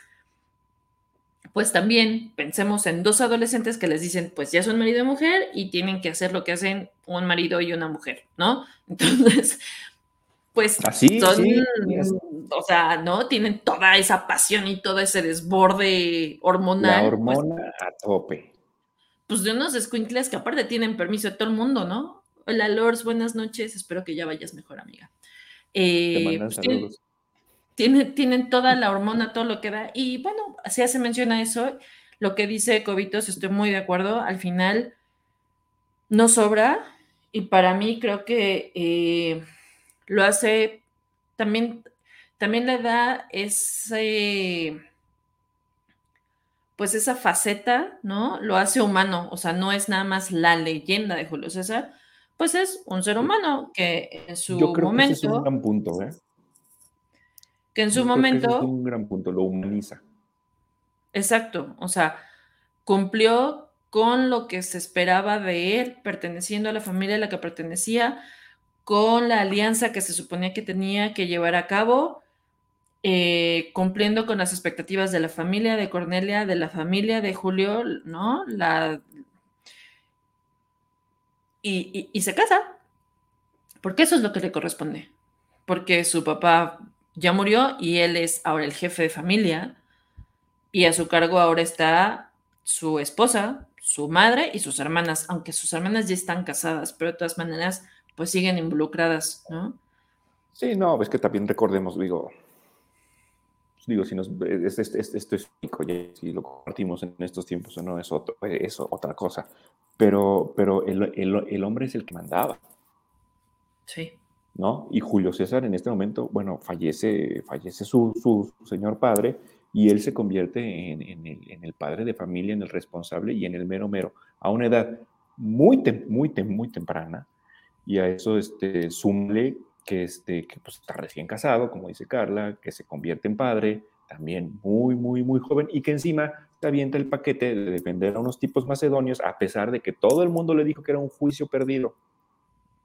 pues también pensemos en dos adolescentes que les dicen, pues ya son marido y mujer y tienen que hacer lo que hacen un marido y una mujer, ¿no? (laughs) Entonces, pues Así, son, o sea, ¿no? Tienen toda esa pasión y todo ese desborde hormonal. La hormona a tope pues de unos escuincles que aparte tienen permiso de todo el mundo, ¿no? Hola, Lors, buenas noches, espero que ya vayas mejor, amiga. Eh, pues tienen, tienen, toda la hormona, todo lo que da, y bueno, así se menciona eso, lo que dice Cobitos, estoy muy de acuerdo, al final no sobra, y para mí creo que eh, lo hace, también, también le da ese pues esa faceta, ¿no? Lo hace humano, o sea, no es nada más la leyenda de Julio César, pues es un ser humano que en su Yo creo momento... Que ese es un gran punto, ¿eh? Que en su momento... es un gran punto, lo humaniza. Exacto, o sea, cumplió con lo que se esperaba de él, perteneciendo a la familia a la que pertenecía, con la alianza que se suponía que tenía que llevar a cabo, eh, cumpliendo con las expectativas de la familia de Cornelia, de la familia de Julio, ¿no? La... Y, se casa, porque eso es lo que le corresponde, porque su papá ya murió y él es ahora el jefe de familia y a su cargo ahora está su esposa, su madre y sus hermanas, aunque sus hermanas ya están casadas, pero de todas maneras pues siguen involucradas, ¿no? Sí, no, es que también recordemos, digo, digo, si nos, esto es si lo compartimos en estos tiempos o no, es, otro, es otra cosa. Pero, pero el, el, el, hombre es el que mandaba. Sí. ¿No? Y Julio César en este momento, bueno, fallece, fallece su, su, señor padre y él se convierte en, en, el, en, el, padre de familia, en el responsable y en el mero mero, a una edad muy, muy, muy temprana. Y a eso este, súmale que, este, que pues, está recién casado, como dice Carla, que se convierte en padre, también muy, muy, muy joven, y que encima te avienta el paquete de defender a unos tipos macedonios, a pesar de que todo el mundo le dijo que era un juicio perdido,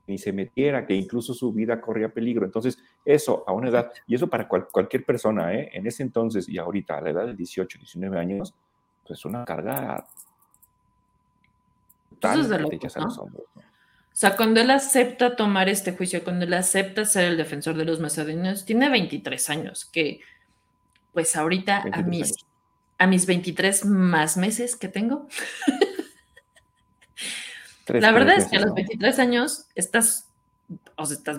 ni se metiera, que incluso su vida corría peligro. Entonces, eso a una edad, y eso para cualquier persona, ¿eh? en ese entonces y ahorita, a la edad de 18, 19 años, pues una carga total de los hombros. O sea, cuando él acepta tomar este juicio, cuando él acepta ser el defensor de los macedonios, tiene 23 años, que pues ahorita a mis, a mis 23 más meses que tengo. la verdad es que a los 23 años estás, o sea, estás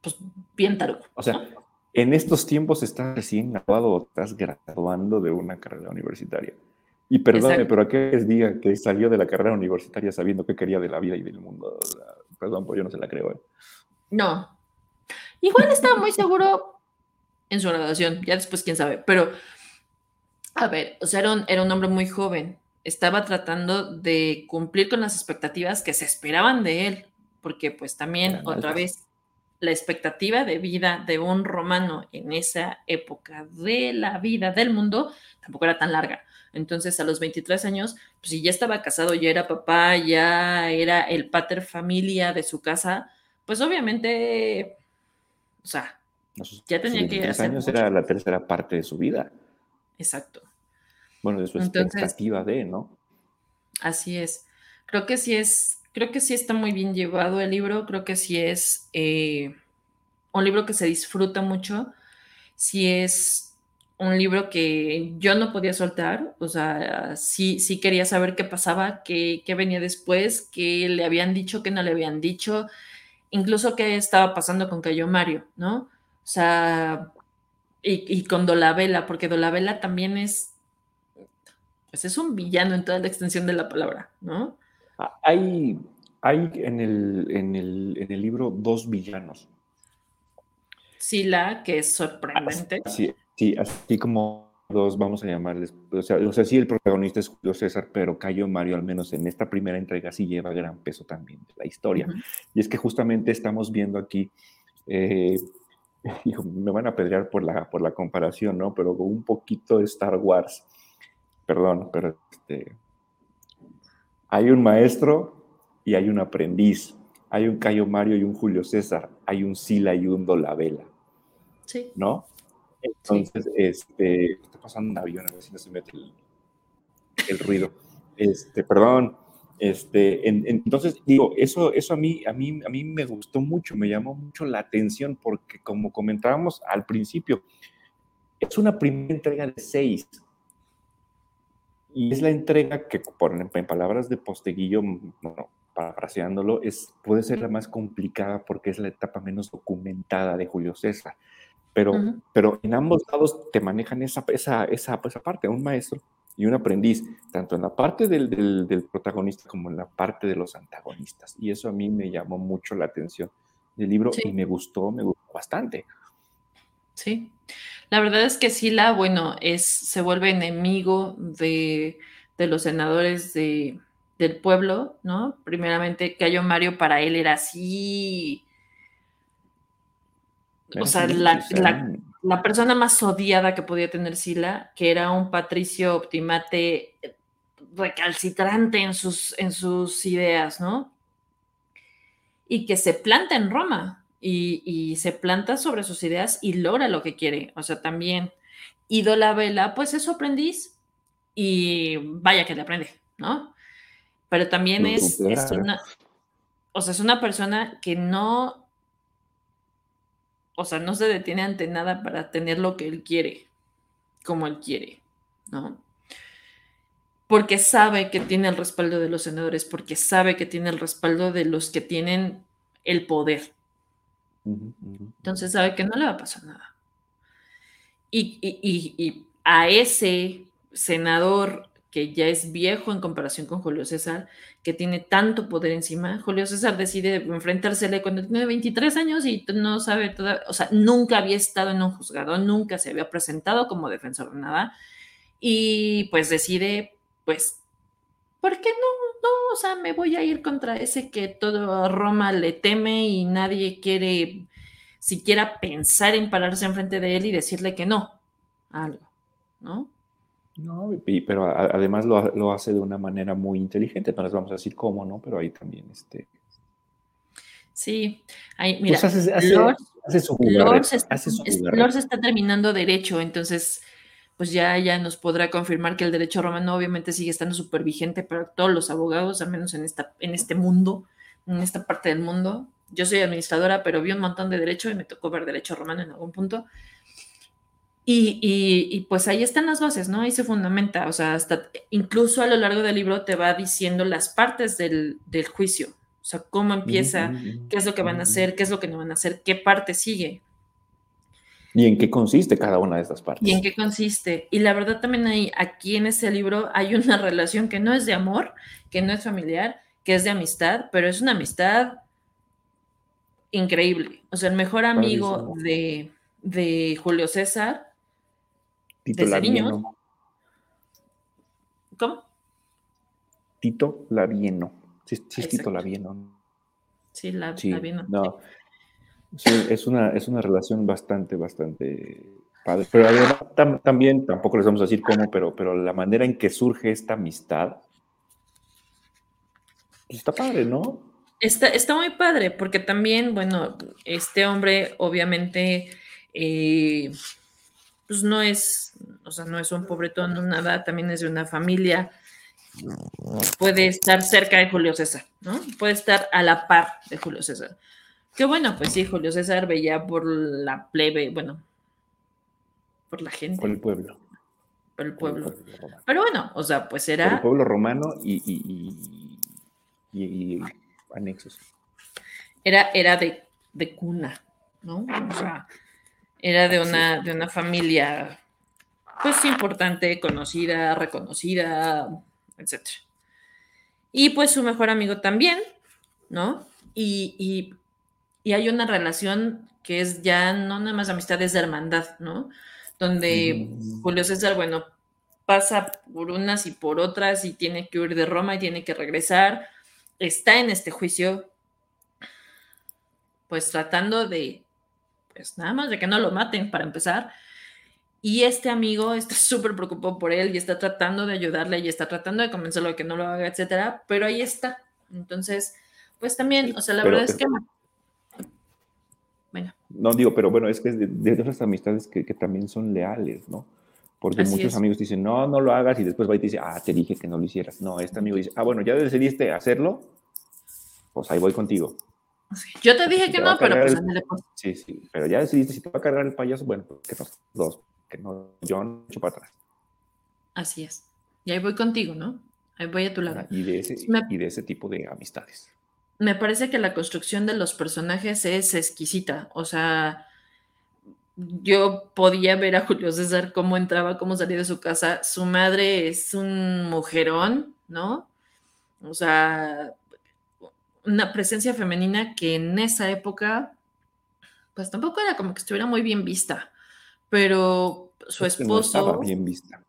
pues bien tarugo. O sea, en estos tiempos estás recién graduado o estás graduando de una carrera universitaria. Y perdone, pero a qué les diga que salió de la carrera universitaria sabiendo qué quería de la vida y del mundo. Perdón, pues yo no se la creo. ¿eh? No. Igual estaba muy seguro en su graduación, ya después quién sabe, pero a ver, o sea, era un, era un hombre muy joven, estaba tratando de cumplir con las expectativas que se esperaban de él, porque pues también otra vez la expectativa de vida de un romano en esa época de la vida del mundo tampoco era tan larga. Entonces, a los 23 años, pues si ya estaba casado, ya era papá, ya era el pater familia de su casa, pues obviamente, o sea, ya tenía que hacer. años era la tercera parte de su vida. Exacto. Bueno, de su expectativa de, ¿no? Así es. Creo que sí es, creo que sí está muy bien llevado el libro, creo que sí es eh, un libro que se disfruta mucho, sí es un libro que yo no podía soltar, o sea, sí, sí quería saber qué pasaba, qué, venía después, qué le habían dicho, qué no le habían dicho, incluso qué estaba pasando con Cayo Mario, ¿no? O sea, y, y con Dolabella, porque Dolabella también es, pues es un villano en toda la extensión de la palabra, ¿no? Ah, hay, hay en, el, en, el, en el libro dos villanos. Sila, que es sorprendente. Sí, Sí, así como dos, vamos a llamarles, o sea, o sea, sí el protagonista es Julio César, pero Cayo Mario, al menos en esta primera entrega, sí lleva gran peso también de la historia. Y es que justamente estamos viendo aquí, eh, (laughs) me van a apedrear por la, por la comparación, ¿no? Pero un poquito de Star Wars, perdón, pero este, hay un maestro y hay un aprendiz, hay un Cayo Mario y un Julio César, hay un Sila y un Dolabella. Sí. ¿No? Entonces, este, está pasando un avión, a ver si no se mete el, ruido. Este, perdón. Este, entonces, digo, eso, eso a, mí, a, mí, a mí me gustó mucho, me llamó mucho la atención porque, como comentábamos al principio, es una primera entrega de seis. y es la entrega que, por, en palabras de Posteguillo, bueno, parafraseándolo, es, puede ser la más complicada porque es la etapa menos documentada de Julio César. Pero, pero en ambos lados te manejan esa, esa, esa, esa, parte, un maestro y un aprendiz, tanto en la parte del, del, protagonista como en la parte de los antagonistas. Y eso a mí me llamó mucho la atención del libro y me gustó, me gustó bastante. Sí, la verdad es que Sila, bueno, es, se vuelve enemigo de, los senadores de, del pueblo, ¿no? Primeramente, Cayo Mario para él era así. O sea, la, la, persona más odiada que podía tener Sila, que era un patricio optimate recalcitrante en sus, en sus ideas, ¿no? Y que se planta en Roma, y, se planta sobre sus ideas y logra lo que quiere. O sea, también Ido la Vela, pues es su aprendiz y vaya que le aprende, ¿no? Pero también es, una, o sea, es una persona que no, o sea, no se detiene ante nada para tener lo que él quiere, como él quiere, ¿no? Porque sabe que tiene el respaldo de los senadores, porque sabe que tiene el respaldo de los que tienen el poder, entonces sabe que no le va a pasar nada. Y, a ese senador que ya es viejo en comparación con Julio César, que tiene tanto poder encima, Julio César decide enfrentársele cuando tiene 23 años y no sabe toda, o sea, nunca había estado en un juzgado, nunca se había presentado como defensor de nada, y pues decide, pues, ¿por qué no no, o sea, me voy a ir contra ese que todo Roma le teme y nadie quiere siquiera pensar en pararse enfrente de él y decirle que no, algo, ¿no? No, pero además lo, hace de una manera muy inteligente, no les vamos a decir cómo, ¿no? Pero ahí también, este... Sí, ahí, mira, pues hace, su está, está terminando derecho, entonces pues ya, ya nos podrá confirmar que el derecho romano obviamente sigue estando súper vigente para todos los abogados, al menos en, esta, en este mundo, en esta parte del mundo. Yo soy administradora, pero vi un montón de derecho y me tocó ver derecho romano en algún punto. Y, y, pues ahí están las bases, ¿no? Ahí se fundamenta, o sea, hasta incluso a lo largo del libro te va diciendo las partes del, del juicio, o sea, cómo empieza, qué es lo que van a hacer, qué es lo que no van a hacer, qué parte sigue. ¿Y en qué consiste cada una de estas partes? ¿Y en qué consiste? Y la verdad también hay, aquí en ese libro hay una (laughs) relación que no es de amor, que no es familiar, que es de amistad, pero es una amistad increíble. O sea, el mejor amigo de, Julio César, Tito Lavieno. ¿Cómo? Tito Lavieno. Sí, sí es Tito Lavieno. Sí, la, Lavieno. No. Sí, es una, es una relación bastante, bastante padre. Pero además, también, tampoco les vamos a decir cómo, pero, pero la manera en que surge esta amistad, pues, está padre, ¿no? Está, está muy padre, porque también, bueno, este hombre obviamente, eh, pues no es, o sea, no es un pobretón, no nada, también es de una familia, puede estar cerca de Julio César, ¿no? Puede estar a la par de Julio César. Que bueno, pues sí, Julio César veía por la plebe, bueno, por la gente. Por el pueblo. Por el pueblo. Pero bueno, o sea, pues era. Por el pueblo romano y, y, anexos. Era, era de, de, cuna, ¿no? O sea, era de una, de una familia, pues importante, conocida, reconocida, etc. Y pues su mejor amigo también, ¿no? Y, y y hay una relación que es ya no nada más amistad, es de hermandad, ¿no? Donde Julio César, bueno, pasa por unas y por otras y tiene que huir de Roma y tiene que regresar, está en este juicio, pues tratando de, pues nada más de que no lo maten para empezar. Y este amigo está (laughs) súper preocupado por él y está tratando de ayudarle y está tratando de convencerlo de que no lo haga, etcétera, pero ahí está. Entonces, pues también, o sea, la verdad es que bueno. No digo, pero bueno, es que es de, de esas amistades que, también son leales, ¿no? Porque muchos amigos dicen, no, no lo hagas, y después va y te dice, ah, te dije que no lo hicieras. No, este amigo dice, ah, bueno, ya decidiste hacerlo, pues ahí voy contigo. Yo te dije que no, pero pues pues. Sí, sí, pero ya decidiste, si te va a cargar el payaso, bueno, pues que no, dos, que no, yo no echo para atrás. Así es. Y ahí voy contigo, ¿no? Ahí voy a tu lado. Y de ese, y de ese tipo de amistades. Me parece que la construcción de los personajes es exquisita. O sea, yo podía ver a Julio César cómo entraba, cómo salía de su casa. Su madre es un mujerón, ¿no? O sea, una presencia femenina que en esa época, pues tampoco era como que estuviera muy bien vista, pero su esposo... estaba bien vista.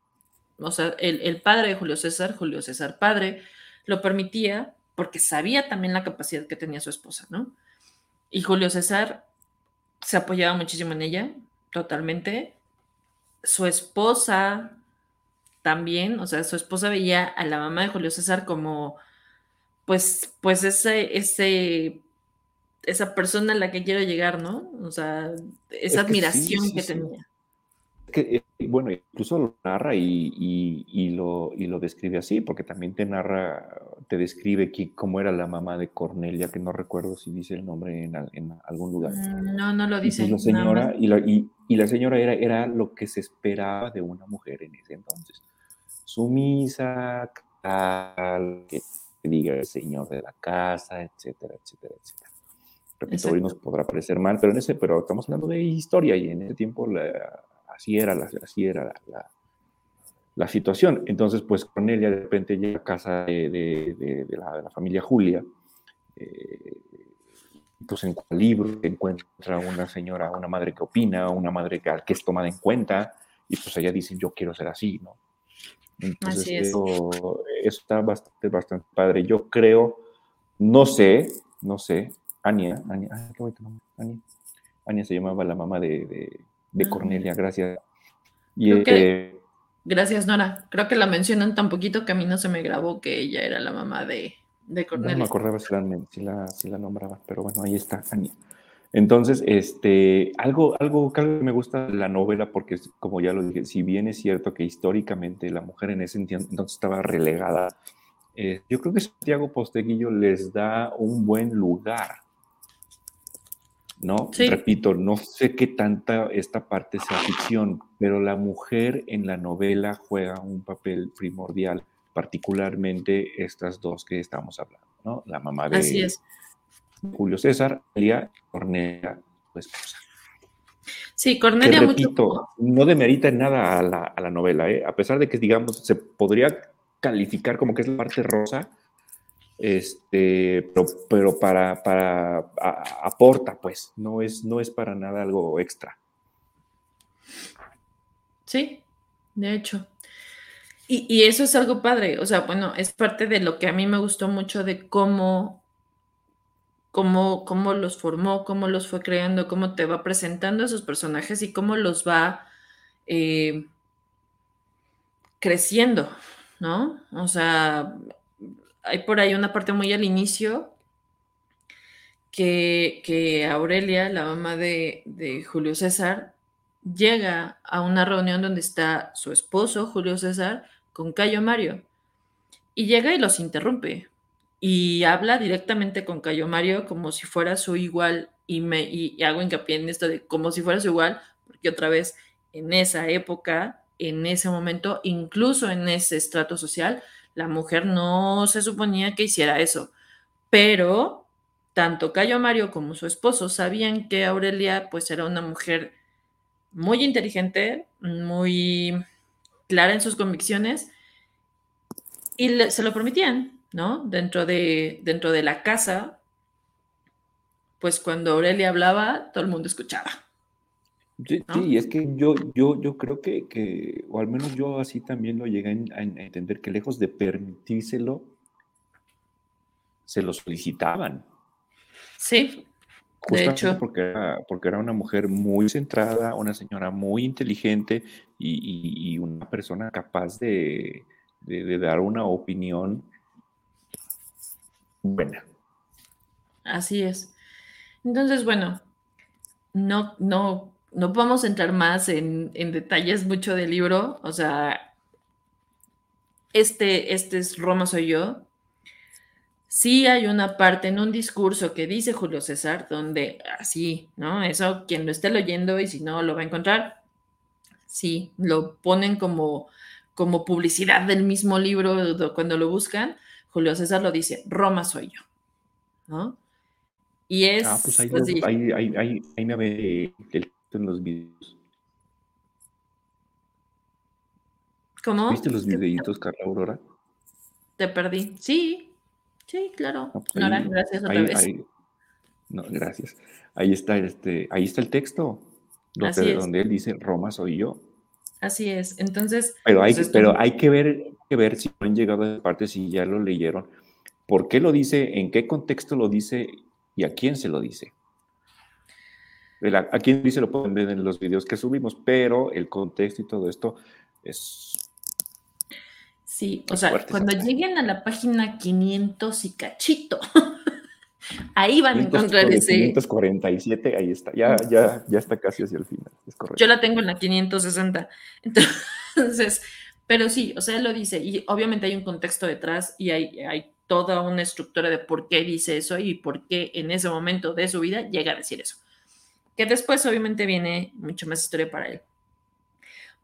O sea, el, el padre de Julio César, Julio César padre, lo permitía porque sabía también la capacidad que tenía su esposa, ¿no? Y Julio César se apoyaba muchísimo en ella, totalmente. Su esposa también, o sea, su esposa veía a la mamá de Julio César como, pues, pues ese, ese, esa persona a la que quiero llegar, ¿no? O sea, esa admiración que tenía que, eh, bueno, incluso lo narra y, lo, lo describe así, porque también te narra, te describe cómo era la mamá de Cornelia, que no recuerdo si dice el nombre en, algún lugar. Mm, no, no lo dice. Y, la señora, y, la, y, la señora era, era lo que se esperaba de una mujer en ese entonces. Sumisa, tal, que diga el señor de la casa, etcétera, etcétera, etcétera. Repito, hoy nos podrá parecer mal, pero en ese, pero estamos hablando de historia y en ese tiempo la, así era, la, así era la, situación. Entonces, pues Cornelia de repente llega a casa de, la, familia Julia, eh, pues en el libro encuentra una señora, una madre que opina, una madre que, que es tomada en cuenta, y pues ella dice, yo quiero ser así, ¿no? Entonces, Eso, está bastante, bastante padre. Yo creo, no sé, no sé, Ania, Ania, qué Ania, Ania se llamaba la mamá de, de Cornelia, gracias. Y, eh, gracias, Nora. Creo que la mencionan tan poquito que a mí no se me grabó que ella era la mamá de, de Cornelia. No me acordaba si la, si la, nombraba, pero bueno, ahí está, Ania. Entonces, este, algo, algo, que me gusta de la novela, porque como ya lo dije, si bien es cierto que históricamente la mujer en ese entonces estaba relegada, eh, yo creo que Santiago Posteguillo les da un buen lugar ¿no? Repito, no sé qué tanta esta parte sea ficción, pero la mujer en la novela juega un papel primordial, particularmente estas dos que estamos hablando, ¿no? La mamá de Julio César, Elia Cornelia, su esposa. Sí, Cornelia. repito, no demerita en nada a la, a la novela, ¿eh? a pesar de que, digamos, se podría calificar como que es la parte rosa, este, pero, para, para aporta, pues, no es, no es para nada algo extra. Sí, de hecho. Y, eso es algo padre, o sea, bueno, es parte de lo que a mí me gustó mucho de cómo, cómo, cómo los formó, cómo los fue creando, cómo te va presentando esos personajes y cómo los va eh, creciendo, ¿no? O sea, hay por ahí una parte muy al inicio que, Aurelia, la mamá de, Julio César, llega a una reunión donde está su esposo, Julio César, con Cayo Mario. Y llega y los interrumpe. Y habla directamente con Cayo Mario como si fuera su igual. Y, me, y hago hincapié en esto de como si fuera su igual, porque otra vez, en esa época, en ese momento, incluso en ese estrato social, la mujer no se suponía que hiciera eso, pero tanto Cayo Mario como su esposo sabían que Aurelia pues era una mujer muy inteligente, muy clara en sus convicciones y se lo permitían, ¿no? Dentro de, dentro de la casa, pues cuando Aurelia hablaba, todo el mundo escuchaba. Sí, es que yo, yo, yo creo que, o al menos yo así también lo llegué a, entender, que lejos de permitírselo, se lo solicitaban. Sí, de hecho. Porque era, porque era una mujer muy centrada, una señora muy inteligente y, una persona capaz de, de, dar una opinión buena. Así es. Entonces, bueno, no, no no podemos entrar más en, detalles mucho del libro, o sea, este, este es Roma soy yo. Sí hay una parte en un discurso que dice Julio César, donde así, ¿no? Eso quien lo esté leyendo y si no lo va a encontrar, sí, lo ponen como, como publicidad del mismo libro cuando lo buscan, Julio César lo dice, Roma soy yo, ¿no? Y es... Ah, pues ahí, ahí, ahí, ahí, me ve el en los videos. ¿Cómo? ¿Viste los videitos, Carla Aurora? Te perdí. Sí, sí, claro. No, pues gracias otra vez. no, gracias. Ahí está, este, ahí está el texto, donde, donde él dice, Roma soy yo. Así es. Entonces. Pero hay, pues, pero hay que ver, que ver si han llegado a esa parte, si ya lo leyeron. ¿Por qué lo dice? ¿En qué contexto lo dice? ¿Y a quién se lo dice? A quién dice lo pueden ver en los videos que subimos, pero el contexto y todo esto es. Sí, o sea, cuando lleguen a la página 500 y cachito, ahí van a encontrar ese. 547, ahí está, ya, ya, ya está casi hacia el final, es correcto. Yo la tengo en la 560. (laughs) Entonces, pero sí, o sea, él lo dice, y obviamente hay un contexto detrás y hay, hay toda una estructura de por qué dice eso y por qué en ese momento de su vida llega a decir eso que después obviamente viene mucho más historia para él.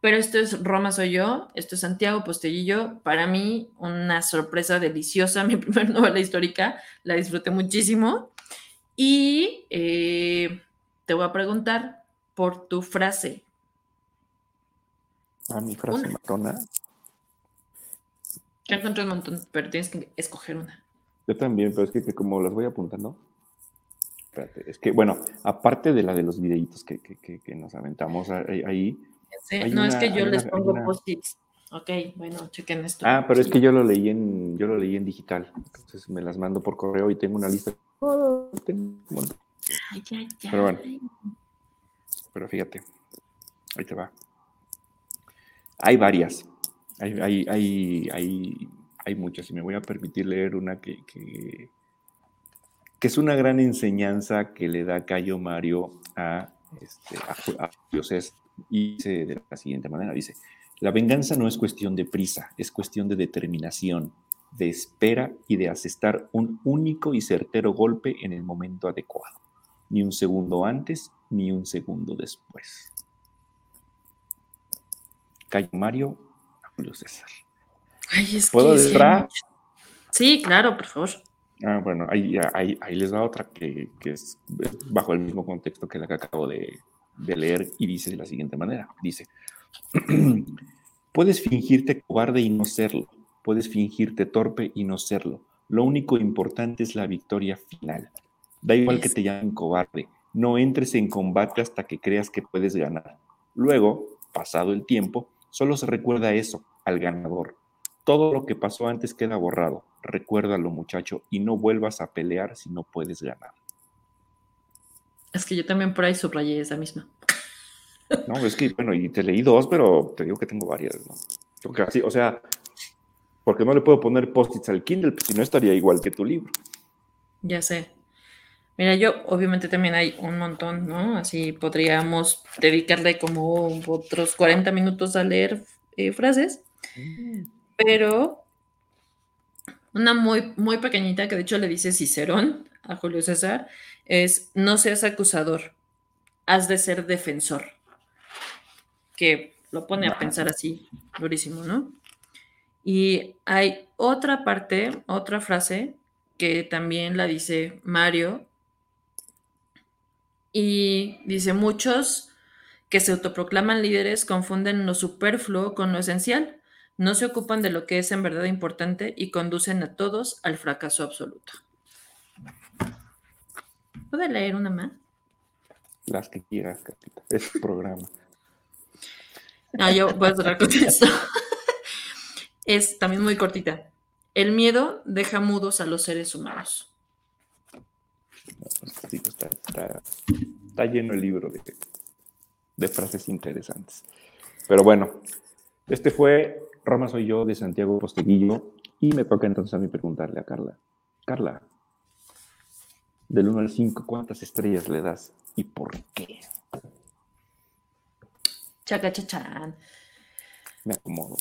Pero esto es Roma soy yo, esto es Santiago Postellillo. Para mí, una sorpresa deliciosa, (laughs) mi primera novela histórica, la disfruté muchísimo. Y eh, te voy a preguntar por tu frase. A mi frase matona. Ya encontré un montón, pero tienes que escoger una. Yo también, pero es que como las voy apuntando es que, bueno, aparte de la de los videitos que, nos aventamos ahí. No es que yo les pongo post-its. Ok, bueno, chequen esto. Ah, pero es que yo lo leí en, yo lo leí en digital. Entonces me las mando por correo y tengo una lista. Pero bueno. Pero fíjate. Ahí te va. Hay varias. Hay, hay, hay, hay, hay muchas. Y me voy a permitir leer una que, que es una gran enseñanza que le da Cayo Mario a, este, a, y dice de la siguiente manera, dice, la venganza no es cuestión de prisa, es cuestión de determinación, de espera y de asestar un único y certero golpe en el momento adecuado, ni un segundo antes ni un segundo después. Cayo Mario Julio César. ¿Puedo que Sí, claro, por favor. Ah, bueno, ahí, ahí, les va otra que, es bajo el mismo contexto que la que acabo de, leer y dice de la siguiente manera. Dice, (clears throat) puedes fingirte cobarde y no serlo, puedes fingirte torpe y no serlo. Lo único importante es la victoria final. Da igual que te llamen cobarde, no entres en combate hasta que creas que puedes ganar. Luego, pasado el tiempo, solo se recuerda eso, al ganador. Todo lo que pasó antes queda borrado. Recuérdalo, muchacho, y no vuelvas a pelear si no puedes ganar. Es que yo también por ahí subrayé esa misma. (laughs) No, es que, bueno, y te leí dos, pero te digo que tengo varias, ¿no? Porque así, o sea, porque no le puedo poner post-its al Kindle, pues si no estaría igual que tu libro. Ya sé. Mira, yo obviamente también hay un montón, ¿no? Así podríamos dedicarle como otros 40 minutos a leer eh, frases. Mm. Pero una muy, muy pequeñita que de hecho le dice Cicerón a Julio César es, no seas acusador, has de ser defensor. Que lo pone a pensar así, durísimo, ¿no? Y hay otra parte, otra frase que también la dice Mario. Y dice, muchos que se autoproclaman líderes confunden lo superfluo con lo esencial no se ocupan de lo que es en verdad importante y conducen a todos al fracaso absoluto. ¿Puede leer una más? Las que quieras, Capita. Es programa. No, yo voy a cerrar con esto. es también muy cortita. El miedo deja mudos a los seres humanos. Pues, está, lleno el libro de, de frases interesantes. Pero bueno, este fue Roma soy yo de Santiago Posteguillo y me toca entonces a mí preguntarle a Carla. Carla, del 1 al 5, ¿cuántas estrellas le das y por qué? Chaca chachan. Me acomodo.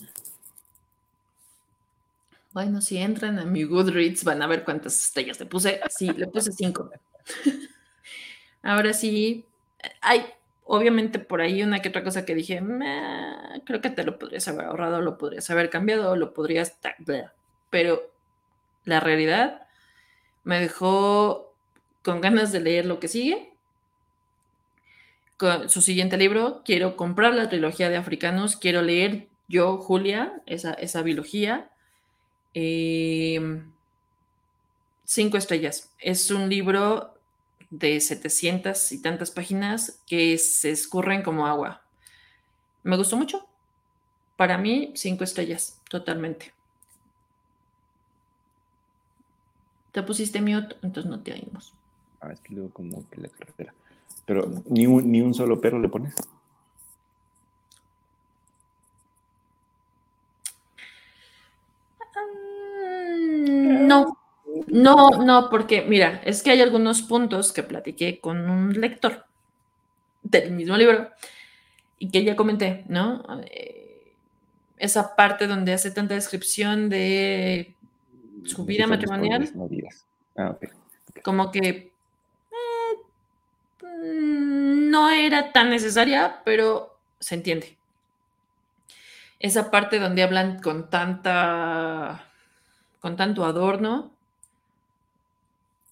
Bueno, si entran a mi Goodreads van a ver cuántas estrellas le puse. Sí, le puse 5. (laughs) Ahora sí, hay obviamente por ahí una que otra cosa que dije, creo que te lo podrías haber ahorrado, lo podrías haber cambiado, lo podrías... Pero la realidad me dejó con ganas de leer lo que sigue. Con su siguiente libro, quiero comprar la trilogía de africanos, quiero leer yo, Julia, esa, esa biología. Em, cinco estrellas. Es un libro de 700 y tantas páginas que se escurren como agua. Me gustó mucho. Para mí, cinco estrellas, totalmente. Te pusiste mute, entonces no te oímos. Ah, es que luego como que la carretera. Pero ni un, ni un solo perro le pones. No, no, no, porque mira, es que hay algunos puntos que platiqué con un lector del mismo libro y que ya comenté, ¿no? Eh, esa parte donde hace tanta descripción de su vida matrimonial. Ah, como que no era tan necesaria, pero se entiende. Esa parte donde hablan con tanta con tanto adorno,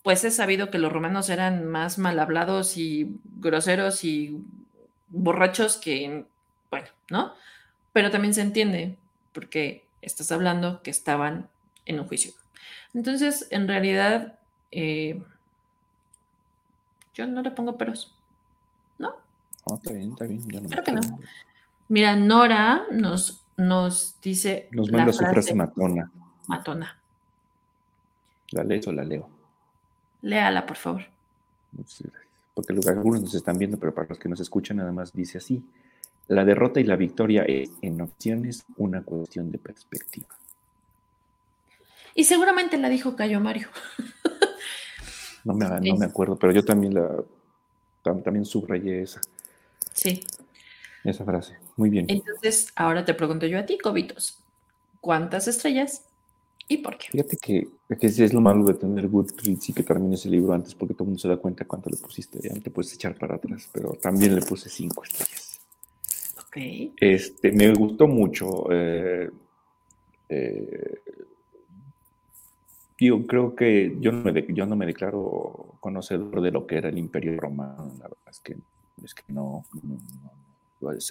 pues es sabido que los romanos eran más mal hablados y groseros y borrachos que, bueno, ¿no? Pero también se entiende porque estás hablando que estaban en un juicio. Entonces, en realidad, eh, yo no le pongo peros, ¿no? Oh, está bien, está bien. Creo que no. Mira, Nora nos, nos dice. Nos manda su frase matona. Matona. ¿La lees o la leo? Léala, por favor. Porque algunos nos están viendo, pero para los que nos escuchan, nada más dice así. La derrota y la victoria es en opciones una cuestión de perspectiva. Y seguramente la dijo Cayo Mario. (laughs) no, me, no me acuerdo, pero yo también la también subrayé esa. Sí. Esa frase. Muy bien. Entonces, ahora te pregunto yo a ti, Cobitos. ¿Cuántas estrellas y por qué? Fíjate que, que es lo malo de tener Goodreads y que termine ese libro antes, porque todo el mundo se da cuenta cuánto le pusiste. Ya te puedes echar para atrás, pero también le puse cinco estrellas. Ok. Este, me gustó mucho. Eh, eh, yo creo que yo no, me yo no me declaro conocedor de lo que era el Imperio Romano. La verdad es que, es que no,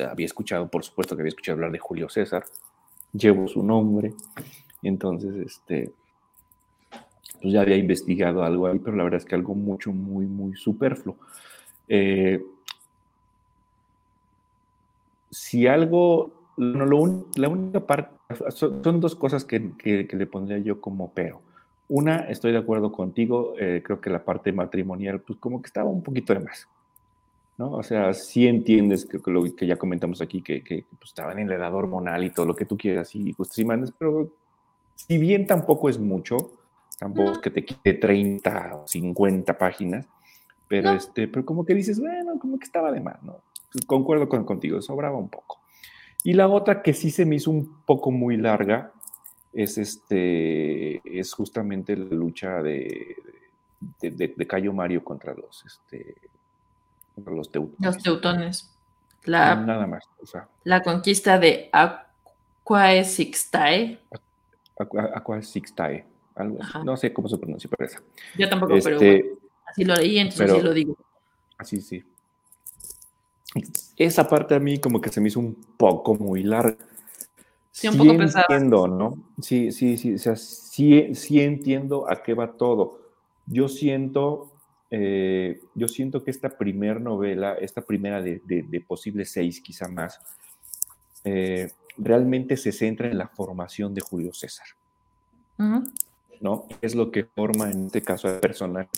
había escuchado, por supuesto que había escuchado hablar de Julio César. Llevo su nombre entonces, este, pues ya había investigado algo ahí, pero la verdad es que algo mucho, muy, muy superfluo. Eh, si algo, la única parte, son, dos cosas que, le pondría yo como pero. Una, estoy de acuerdo contigo, eh, creo que la parte matrimonial, pues como que estaba un poquito de más. ¿no? O sea, sí entiendes que, lo que ya comentamos aquí, que, que pues, estaban en la edad hormonal y todo lo que tú quieras y gustos y mandes, pero si bien tampoco es mucho, tampoco es que te quite 30 o 50 páginas, pero, este, pero como que dices, bueno, como que estaba de más, ¿no? Concuerdo con, contigo, sobraba un poco. Y la otra que sí se me hizo un poco muy larga es, este, es justamente la lucha de, de, Cayo Mario contra los, este, contra los teutones. Los teutones. La, Nada más. la conquista de Aquaesixtae. Aqua Sixtae, algo No sé cómo se pronuncia, pero esa. Yo tampoco, pero este, así lo leí, entonces así lo digo. Así sí. Esa parte a mí como que se me hizo un poco muy larga. Sí, un poco pesada. entiendo, ¿no? Sí, sí, sí, o sea, sí, sí entiendo a qué va todo. Yo siento, eh, yo siento que esta primera novela, esta primera de, de, posibles seis, quizá más, eh, realmente se centra en la formación de Julio César. ¿No? Es lo que forma en este caso al personaje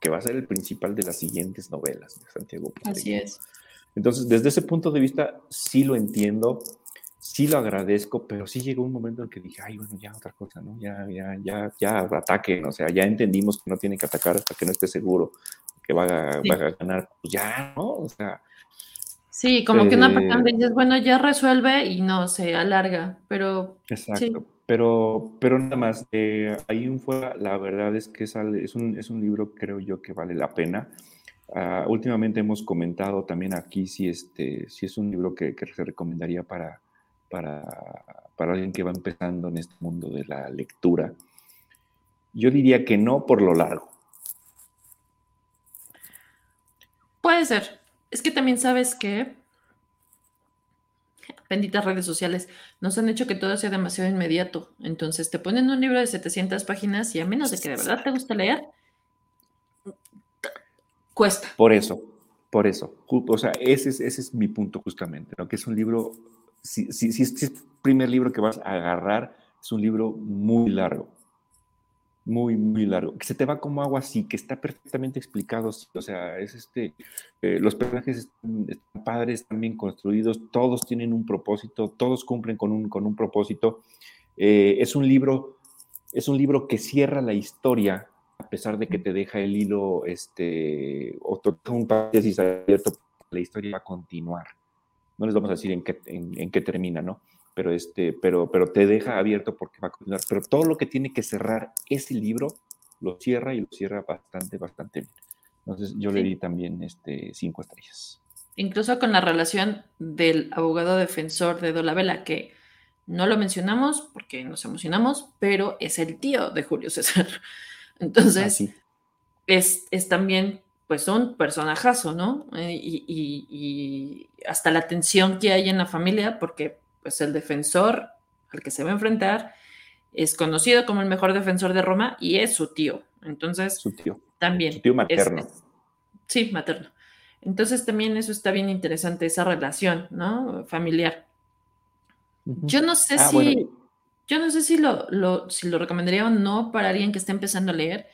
que va a ser el principal de las siguientes novelas de Santiago. Así es. Entonces, desde ese punto de vista, sí lo entiendo, sí lo agradezco, pero sí llegó un momento en que dije, ay, bueno, ya otra cosa, ¿no? Ya, ya, ya, ya ataquen, o sea, ya entendimos que no tiene que atacar hasta que no esté seguro que va a, va a ganar, pues ya, ¿no? O sea, Sí, como que una parte dices, bueno, ya resuelve y no se alarga, pero. Exacto. Pero, pero nada más, eh, ahí en fuera, la verdad es que es, es, un, es un libro, creo yo, que vale la pena. Ah, últimamente hemos comentado también aquí si, este, si es un libro que, se recomendaría para, para, para, alguien que va empezando en este mundo de la lectura. Yo diría que no por lo largo. Puede ser. Es que también sabes que benditas redes sociales nos han hecho que todo sea demasiado inmediato. Entonces te ponen un libro de 700 páginas y a menos de que de verdad te guste leer, cuesta. Por eso, por eso. O sea, ese es, ese es mi punto justamente, ¿no? que es un libro, si, si, si es el primer libro que vas a agarrar, es un libro muy largo muy, muy largo, que se te va como agua así, que está perfectamente explicado, o sea, es este, eh, los personajes están, padres, están bien construidos, todos tienen un propósito, todos cumplen con un, con un propósito. Eh, es un libro, es un libro que cierra la historia, a pesar de que te deja el hilo, este, o te un paréntesis abierto, la historia va a continuar. No les vamos a decir en qué, en qué termina, ¿no? pero, este, pero, pero te deja abierto porque va a continuar. Pero todo lo que tiene que cerrar ese libro, lo cierra y lo cierra bastante, bastante bien. Entonces yo le di también este, cinco estrellas. Incluso con la relación del abogado defensor de Dolabella, que no lo mencionamos porque nos emocionamos, pero es el tío de Julio César. (laughs) Entonces, ah, es, es, también pues un personajazo, ¿no? Eh, y, y, y, hasta la tensión que hay en la familia, porque pues el defensor al que se va a enfrentar es conocido como el mejor defensor de Roma y es su tío. Entonces, su tío. También. Su tío materno. sí, materno. Entonces también eso está bien interesante, esa relación, ¿no? Familiar. Yo no sé ah, si, yo no sé si lo, si lo recomendaría o no para alguien que esté empezando a leer.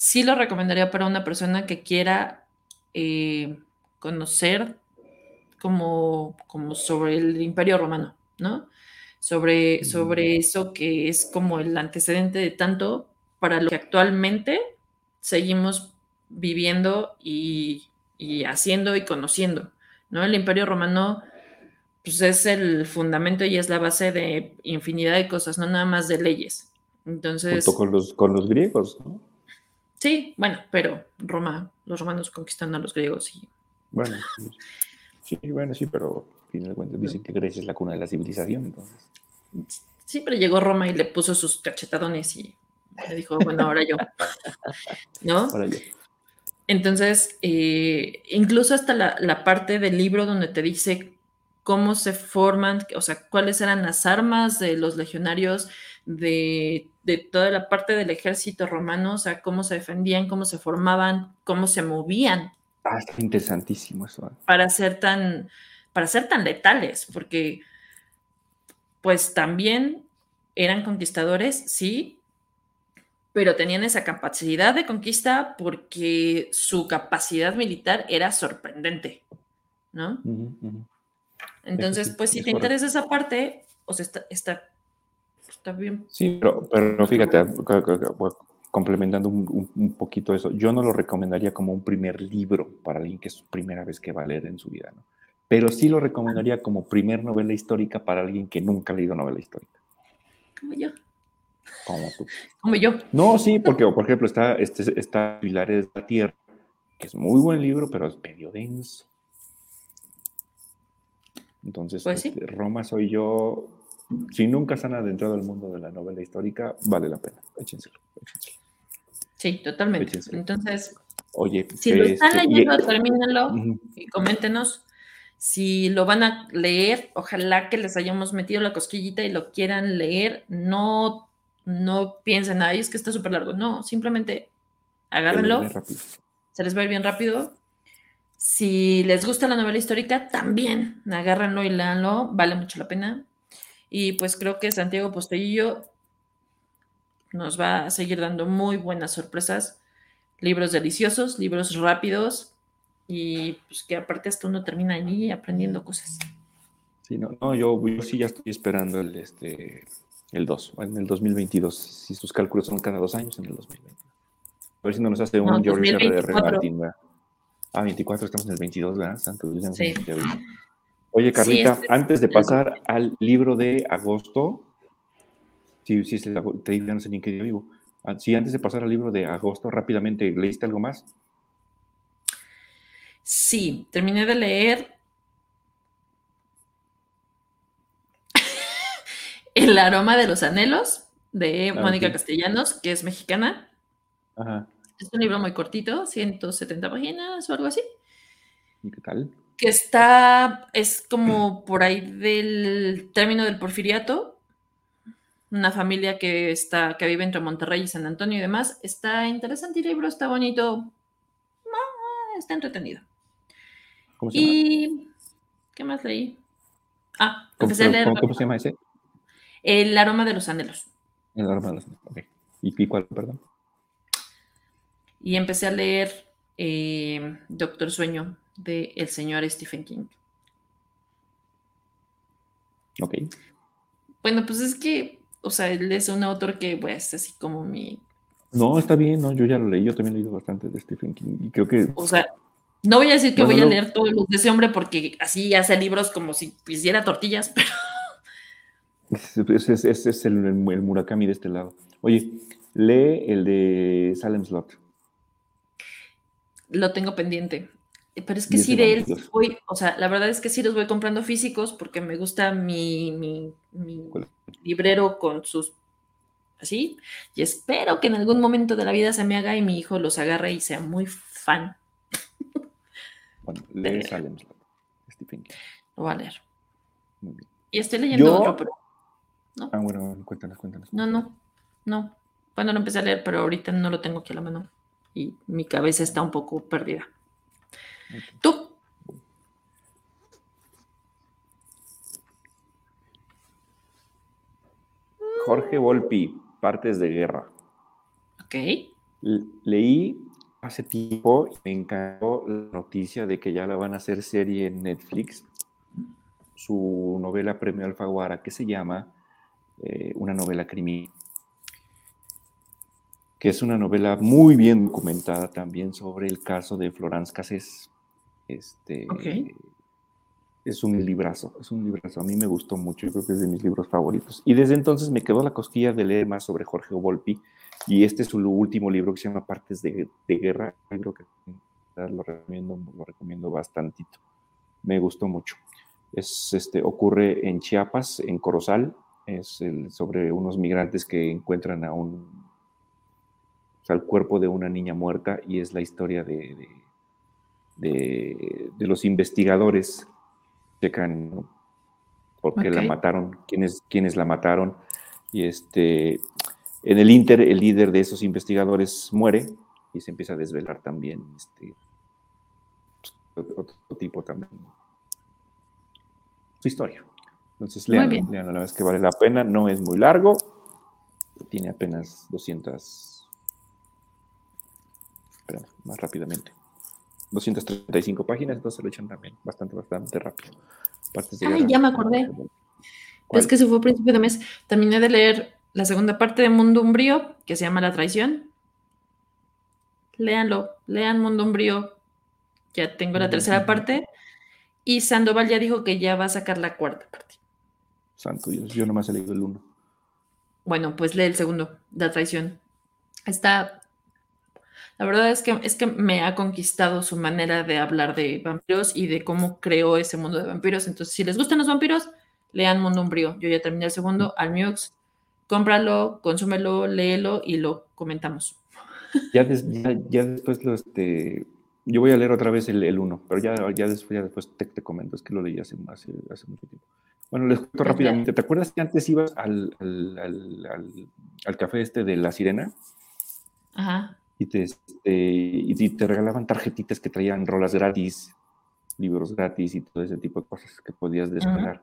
Sí lo recomendaría para una persona que quiera eh, conocer como, como sobre el imperio romano, ¿no? Sobre, sobre eso que es como el antecedente de tanto para lo que actualmente seguimos viviendo y, haciendo y conociendo, ¿no? El imperio romano pues es el fundamento y es la base de infinidad de cosas, no nada más de leyes. Entonces... Junto con los, con los griegos, ¿no? Sí, bueno, pero Roma, los romanos conquistando a los griegos y... Bueno, (laughs) Sí, bueno, sí, pero dicen que Grecia es la cuna de la civilización, entonces. Sí, pero llegó Roma y le puso sus cachetadones y le dijo, bueno, ahora yo. (laughs) ¿No? Ahora yo. Entonces, eh, incluso hasta la, parte del libro donde te dice cómo se forman, o sea, cuáles eran las armas de los legionarios, de, de, toda la parte del ejército romano, o sea, cómo se defendían, cómo se formaban, cómo se movían Ah, está interesantísimo eso. Para ser tan, para ser tan letales, porque pues también eran conquistadores, sí, pero tenían esa capacidad de conquista porque su capacidad militar era sorprendente, ¿no? Entonces, pues si te interesa esa parte, o sea, está, está, está bien. Sí, pero, pero fíjate, complementando un, poquito eso, yo no lo recomendaría como un primer libro para alguien que es su primera vez que va a leer en su vida, ¿no? Pero sí lo recomendaría como primer novela histórica para alguien que nunca ha leído novela histórica. Como yo. Como tú. Como yo. No, sí, porque, por ejemplo, está, este, está Pilares de la Tierra, que es muy buen libro, pero es medio denso. Entonces, pues este, Roma soy yo, si nunca se han adentrado al mundo de la novela histórica, vale la pena. Échenselo, Sí, totalmente. Entonces, Oye, si lo están este, leyendo, termínenlo y coméntenos. Si lo van a leer, ojalá que les hayamos metido la cosquillita y lo quieran leer. No, no piensen, ahí es que está súper largo. No, simplemente agárrenlo. Se les va a ir bien rápido. Si les gusta la novela histórica, también agárrenlo y leanlo. Vale mucho la pena. Y pues creo que Santiago Postellillo nos va a seguir dando muy buenas sorpresas. Libros deliciosos, libros rápidos y pues que aparte hasta uno termina ahí aprendiendo cosas. Sí, no, no yo, sí ya estoy esperando el, este, el 2, en el 2022. Si sus cálculos son cada dos años, en el 2022. A ver si no nos hace un George R. R. Martin. Ah, 24, estamos en el 22, ¿verdad? Santo Sí. Oye, Carlita, antes de pasar al libro de agosto, sí, sí, te digo, no sé ni en qué día vivo. Ah, sí, antes de pasar al libro de agosto, rápidamente, ¿leíste algo más? Sí, terminé de leer (laughs) El aroma de los anhelos de ah, Mónica Castellanos, que es mexicana. Es un libro muy cortito, 170 páginas o algo así. ¿Y qué tal? Que está, es como por ahí del término del porfiriato, una familia que está, que vive entre Monterrey y San Antonio y demás. Está interesante el libro, está bonito, está entretenido. ¿Cómo se llama? Y ¿qué más leí? Ah, empecé a leer. ¿Cómo, se llama ese? El aroma de los anhelos. El aroma de los anhelos, ok. ¿Y cuál, perdón? Y empecé a leer eh, Doctor Sueño de el señor Stephen King. Ok. Bueno, pues es que, o sea, él es un autor que, pues, así como mi... No, está bien, no, yo ya lo leí, yo también he leído bastante de Stephen King y creo que... O sea, no voy a decir que voy a leer todos los de ese hombre porque así hace libros como si hiciera tortillas, (laughs) pero... Ese es, el, Murakami de este lado. Oye, lee el de Salem Slot. Lo tengo pendiente. Pero es que sí, de él voy, o sea, la verdad es que sí los voy comprando físicos porque me gusta mi, mi, librero con sus así. Y espero que en algún momento de la vida se me haga y mi hijo los agarre y sea muy fan. (laughs) Bueno, lee Salem. Stephen King. Lo voy a leer. Y estoy leyendo otro, pero ¿no? Ah, bueno, cuéntanos, cuéntanos. No, no, no. Bueno, lo empecé a leer, pero ahorita no lo tengo aquí a la mano. Y mi cabeza está un poco perdida. ¿Tú? Jorge Volpi, Partes de Guerra. Ok. leí hace tiempo y me encantó la noticia de que ya la van a hacer serie en Netflix. Su novela Premio Alfaguara, que se llama eh, una novela criminal, que es una novela muy bien documentada también sobre el caso de Florence Cassés. Este, Es un librazo, es un librazo. A mí me gustó mucho, yo creo que es de mis libros favoritos. Y desde entonces me quedó la cosquilla de leer más sobre Jorge Volpi. Y este es su último libro que se llama Partes de, Guerra. Creo que lo recomiendo, lo recomiendo bastantito. Me gustó mucho. Es, este, ocurre en Chiapas, en Corozal, es el, sobre unos migrantes que encuentran a un, al cuerpo de una niña muerta y es la historia de, de, los investigadores, checan por qué la mataron, quiénes, quiénes la mataron y este, en el Inter el líder de esos investigadores muere y se empieza a desvelar también este, otro tipo también su historia. Entonces, lean, lean, la es que vale la pena, no es muy largo, tiene apenas 200, espera, más rápidamente, 235 páginas, entonces lo echan también bastante, bastante rápido. Ay, ya me acordé. Es que se fue a principio de mes. Terminé de leer la segunda parte de Mundo Umbrío, que se llama La Traición. Léanlo, lean Mundo Umbrío. Ya tengo la tercera parte. Y Sandoval ya dijo que ya va a sacar la cuarta parte. Santo Dios, yo nomás he leído el uno. Bueno, pues lee el segundo, La traición. Está. La verdad es que, es que me ha conquistado su manera de hablar de vampiros y de cómo creó ese mundo de vampiros. Entonces, si les gustan los vampiros, lean Mundo Umbrío. Yo ya terminé el segundo, al Almiux. Cómpralo, consúmelo, léelo y lo comentamos. Ya, ya, después lo, este, yo voy a leer otra vez el, uno, pero ya, ya después, ya después te, te, comento, es que lo leí hace, hace, hace mucho tiempo. Bueno, les cuento rápidamente. ¿Te acuerdas que antes ibas al, al, café este de La Sirena? Ajá. Y te, este, y te regalaban tarjetitas que traían rolas gratis, libros gratis y todo ese tipo de cosas que podías descargar.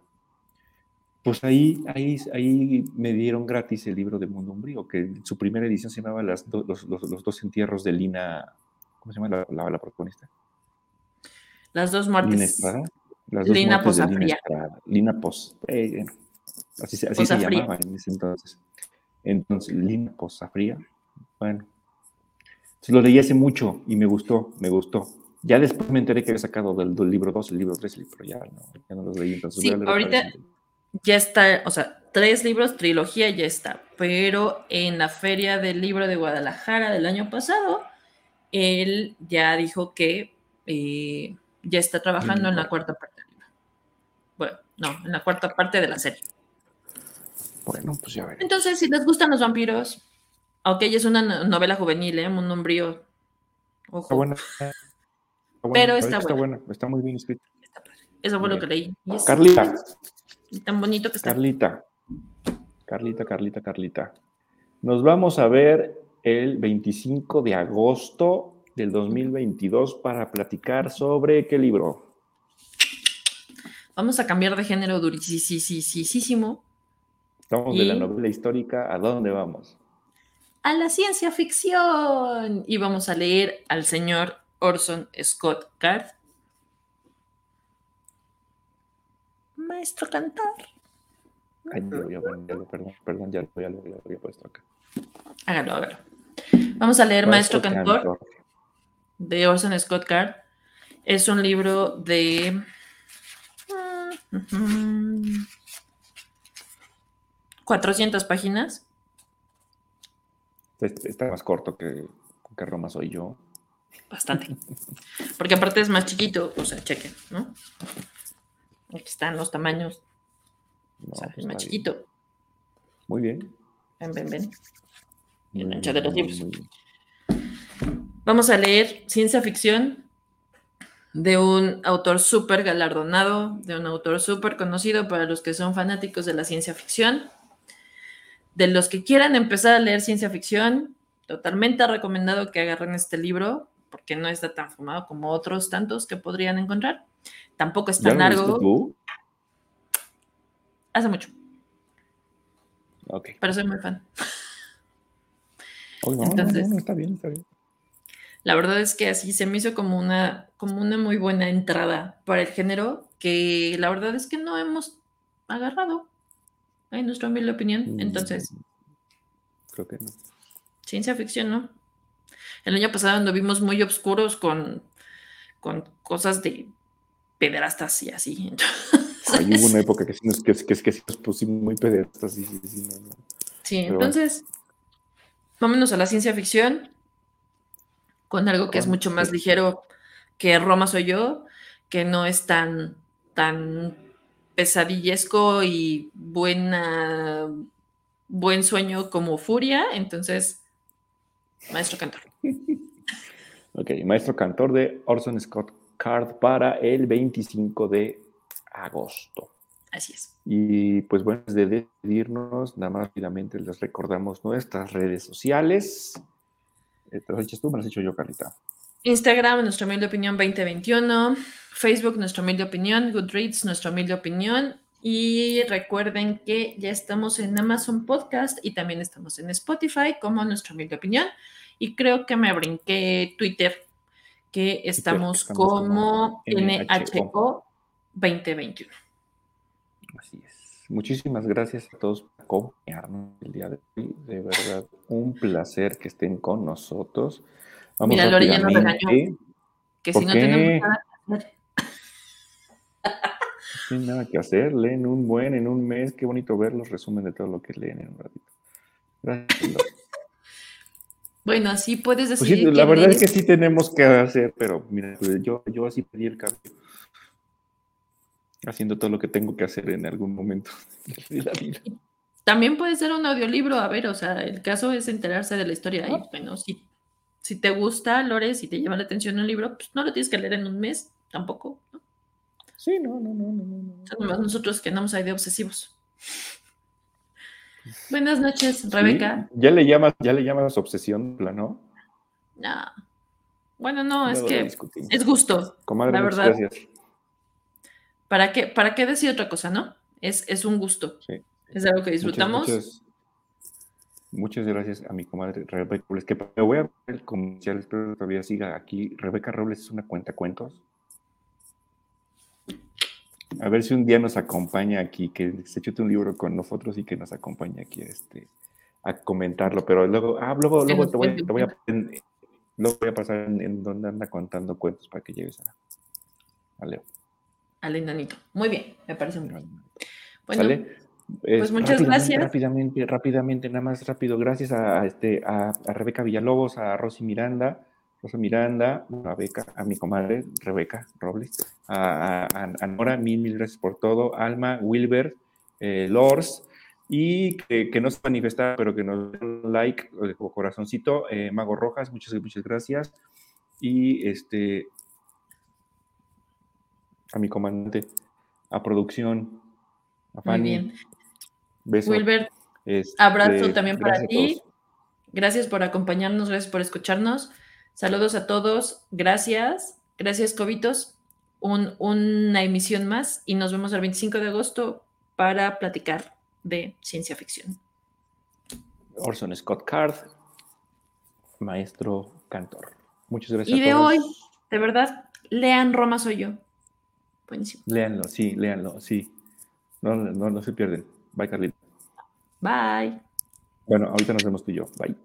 Pues ahí, ahí, ahí me dieron gratis el libro de Mundo Umbrío, que su primera edición se llamaba los, los, dos entierros de Lina, ¿cómo se llama la, la, protagonista? Las dos muertes. Lina Posafría. Lina Pos. Eh, así, se llamaba en ese entonces. Entonces, Lina Posafría. Bueno. Lo leí hace mucho y me gustó, me gustó. Ya después me enteré que había sacado del, libro 2, el libro 3, pero ya no, ya no los leí. Entonces sí, ahorita ya está, o sea, tres libros, trilogía ya está, pero en la Feria del Libro de Guadalajara del año pasado, él ya dijo que eh, ya está trabajando en la cuarta parte del libro. Bueno, no, en la cuarta parte de la serie. Bueno, pues ya veré. Entonces, si les gustan los vampiros, ella es una novela juvenil, ¿eh? Un nombrío. Ojo. Está buena. Pero está, está buena. Está muy bien escrita. Eso fue lo que leí. Carlita. tan bonito que está. Carlita. Carlita, Carlita, Carlita. Nos vamos a ver el 25 de agosto del 2022 para platicar sobre qué libro. Vamos a cambiar de género durísimo. Estamos de la novela histórica, ¿a dónde vamos? A la ciencia ficción. Y vamos a leer al señor Orson Scott Card. Maestro cantor. Ay, perdón, perdón, ya lo, había puesto acá. Hágalo, hágalo. Vamos a leer Maestro, Cantor, de Orson Scott Card. Es un libro de. 400 páginas. Está más corto que, que Roma soy yo. Bastante. Porque aparte es más chiquito, o sea, chequen, ¿no? Aquí están los tamaños. o sea, es pues más chiquito. Muy bien. Ven, ven, ven. Y el ancho de los libros. Vamos a leer ciencia ficción de un autor súper galardonado, de un autor súper conocido para los que son fanáticos de la ciencia ficción. De los que quieran empezar a leer ciencia ficción, totalmente recomendado que agarren este libro, porque no está tan fumado como otros tantos que podrían encontrar. Tampoco es tan largo. Hace mucho. Ok. Pero soy muy fan. Entonces, está bien, está bien. La verdad es que así se me hizo como una, como una muy buena entrada para el género que la verdad es que no hemos agarrado, en nuestra humilde opinión. Mm, Entonces, creo que no. Ciencia ficción, ¿no? El año pasado anduvimos muy oscuros con, con cosas de pederastas y así. Hay hubo una (laughs) época que sí nos, que, que, que nos pusimos muy pederastas. Sí, sí, sí, sí entonces, vámonos a la ciencia ficción con algo que es mucho más ligero que Roma soy yo, que no es tan, tan pesadillesco y buena, buen sueño como Furia. Entonces, Maestro Cantor. (laughs) ok, Maestro Cantor de Orson Scott Card para el 25 de agosto. Así es. Y pues bueno, antes de despedirnos, nada más rápidamente les recordamos nuestras redes sociales. ¿Te las has hecho tú? Me las he hecho yo, Carlita. Instagram, nuestra humilde opinión 2021. Facebook, nuestra humilde opinión. Goodreads, nuestra humilde opinión. Y recuerden que ya estamos en Amazon Podcast y también estamos en Spotify como nuestra humilde opinión. Y creo que me brinqué Twitter, que estamos, como, NHO 2021. Así es. Muchísimas gracias a todos por acompañarnos el día de hoy. De verdad, un placer que estén con nosotros. Vamos Mira, Lore ya nos regañó. Que si no tenemos nada. No tienen nada que hacer. Leen un buen en un mes. Qué bonito ver los resúmenes de todo lo que leen en un ratito. Gracias. Bueno, así puedes pues decir. la verdad es que sí tenemos que hacer, pero mira, pues yo, yo así pedí el cambio haciendo todo lo que tengo que hacer en algún momento (laughs) de la vida. También puede ser un audiolibro, a ver, o sea, el caso es enterarse de la historia. Y bueno, si, si te gusta, Lore, si te llama la atención un libro, pues no lo tienes que leer en un mes, tampoco. Sí, no, no, no, no, no. nosotros que andamos ahí de obsesivos. Buenas noches, Rebeca. ¿Ya le llamas, ya le llamas obsesión, plano? No. Bueno, no, es que es gusto. Comadre, la verdad. Gracias. ¿Para qué, ¿Para qué decir otra cosa, no? Es, es un gusto. Es algo que disfrutamos. Muchas, gracias a mi comadre Rebeca Robles, que me voy a ver el comercial, espero que todavía siga aquí. Rebeca Robles es una cuenta cuentos. A ver si un día nos acompaña aquí, que se chute un libro con nosotros y que nos acompañe aquí este, a comentarlo. Pero luego, ah, luego, luego te, voy, te voy, a, luego voy a pasar en, donde anda contando cuentos para que llegues a, a Leo al enanito. Muy bien, me parece muy bien. Bueno, pues muchas gracias. Rápidamente, rápidamente, nada más rápido. Gracias a, este, a, Rebeca Villalobos, a Rosy Miranda, Rosa Miranda, a Beca, a mi comadre Rebeca Robles, a, Nora, mil, mil gracias por todo, Alma, Wilber, eh, Lors, y que, no se pero que nos den like o corazoncito, eh, Mago Rojas, muchas, muchas gracias. Y este, a mi comandante, a producción, a Fanny. Muy bien. Beso. Wilber, este, abrazo también para ti. Gracias por acompañarnos, gracias por escucharnos. Saludos a todos, gracias. Gracias, Cobitos. una emisión más y nos vemos el 25 de agosto para platicar de ciencia ficción. Orson Scott Card, maestro cantor. Muchas gracias. Y de hoy, de verdad, lean Roma soy yo. Buenísimo. Léanlo, sí, léanlo, sí. No, no, no se pierden. Bye, Carlita. Bye. Bueno, ahorita nos vemos tú y yo. Bye.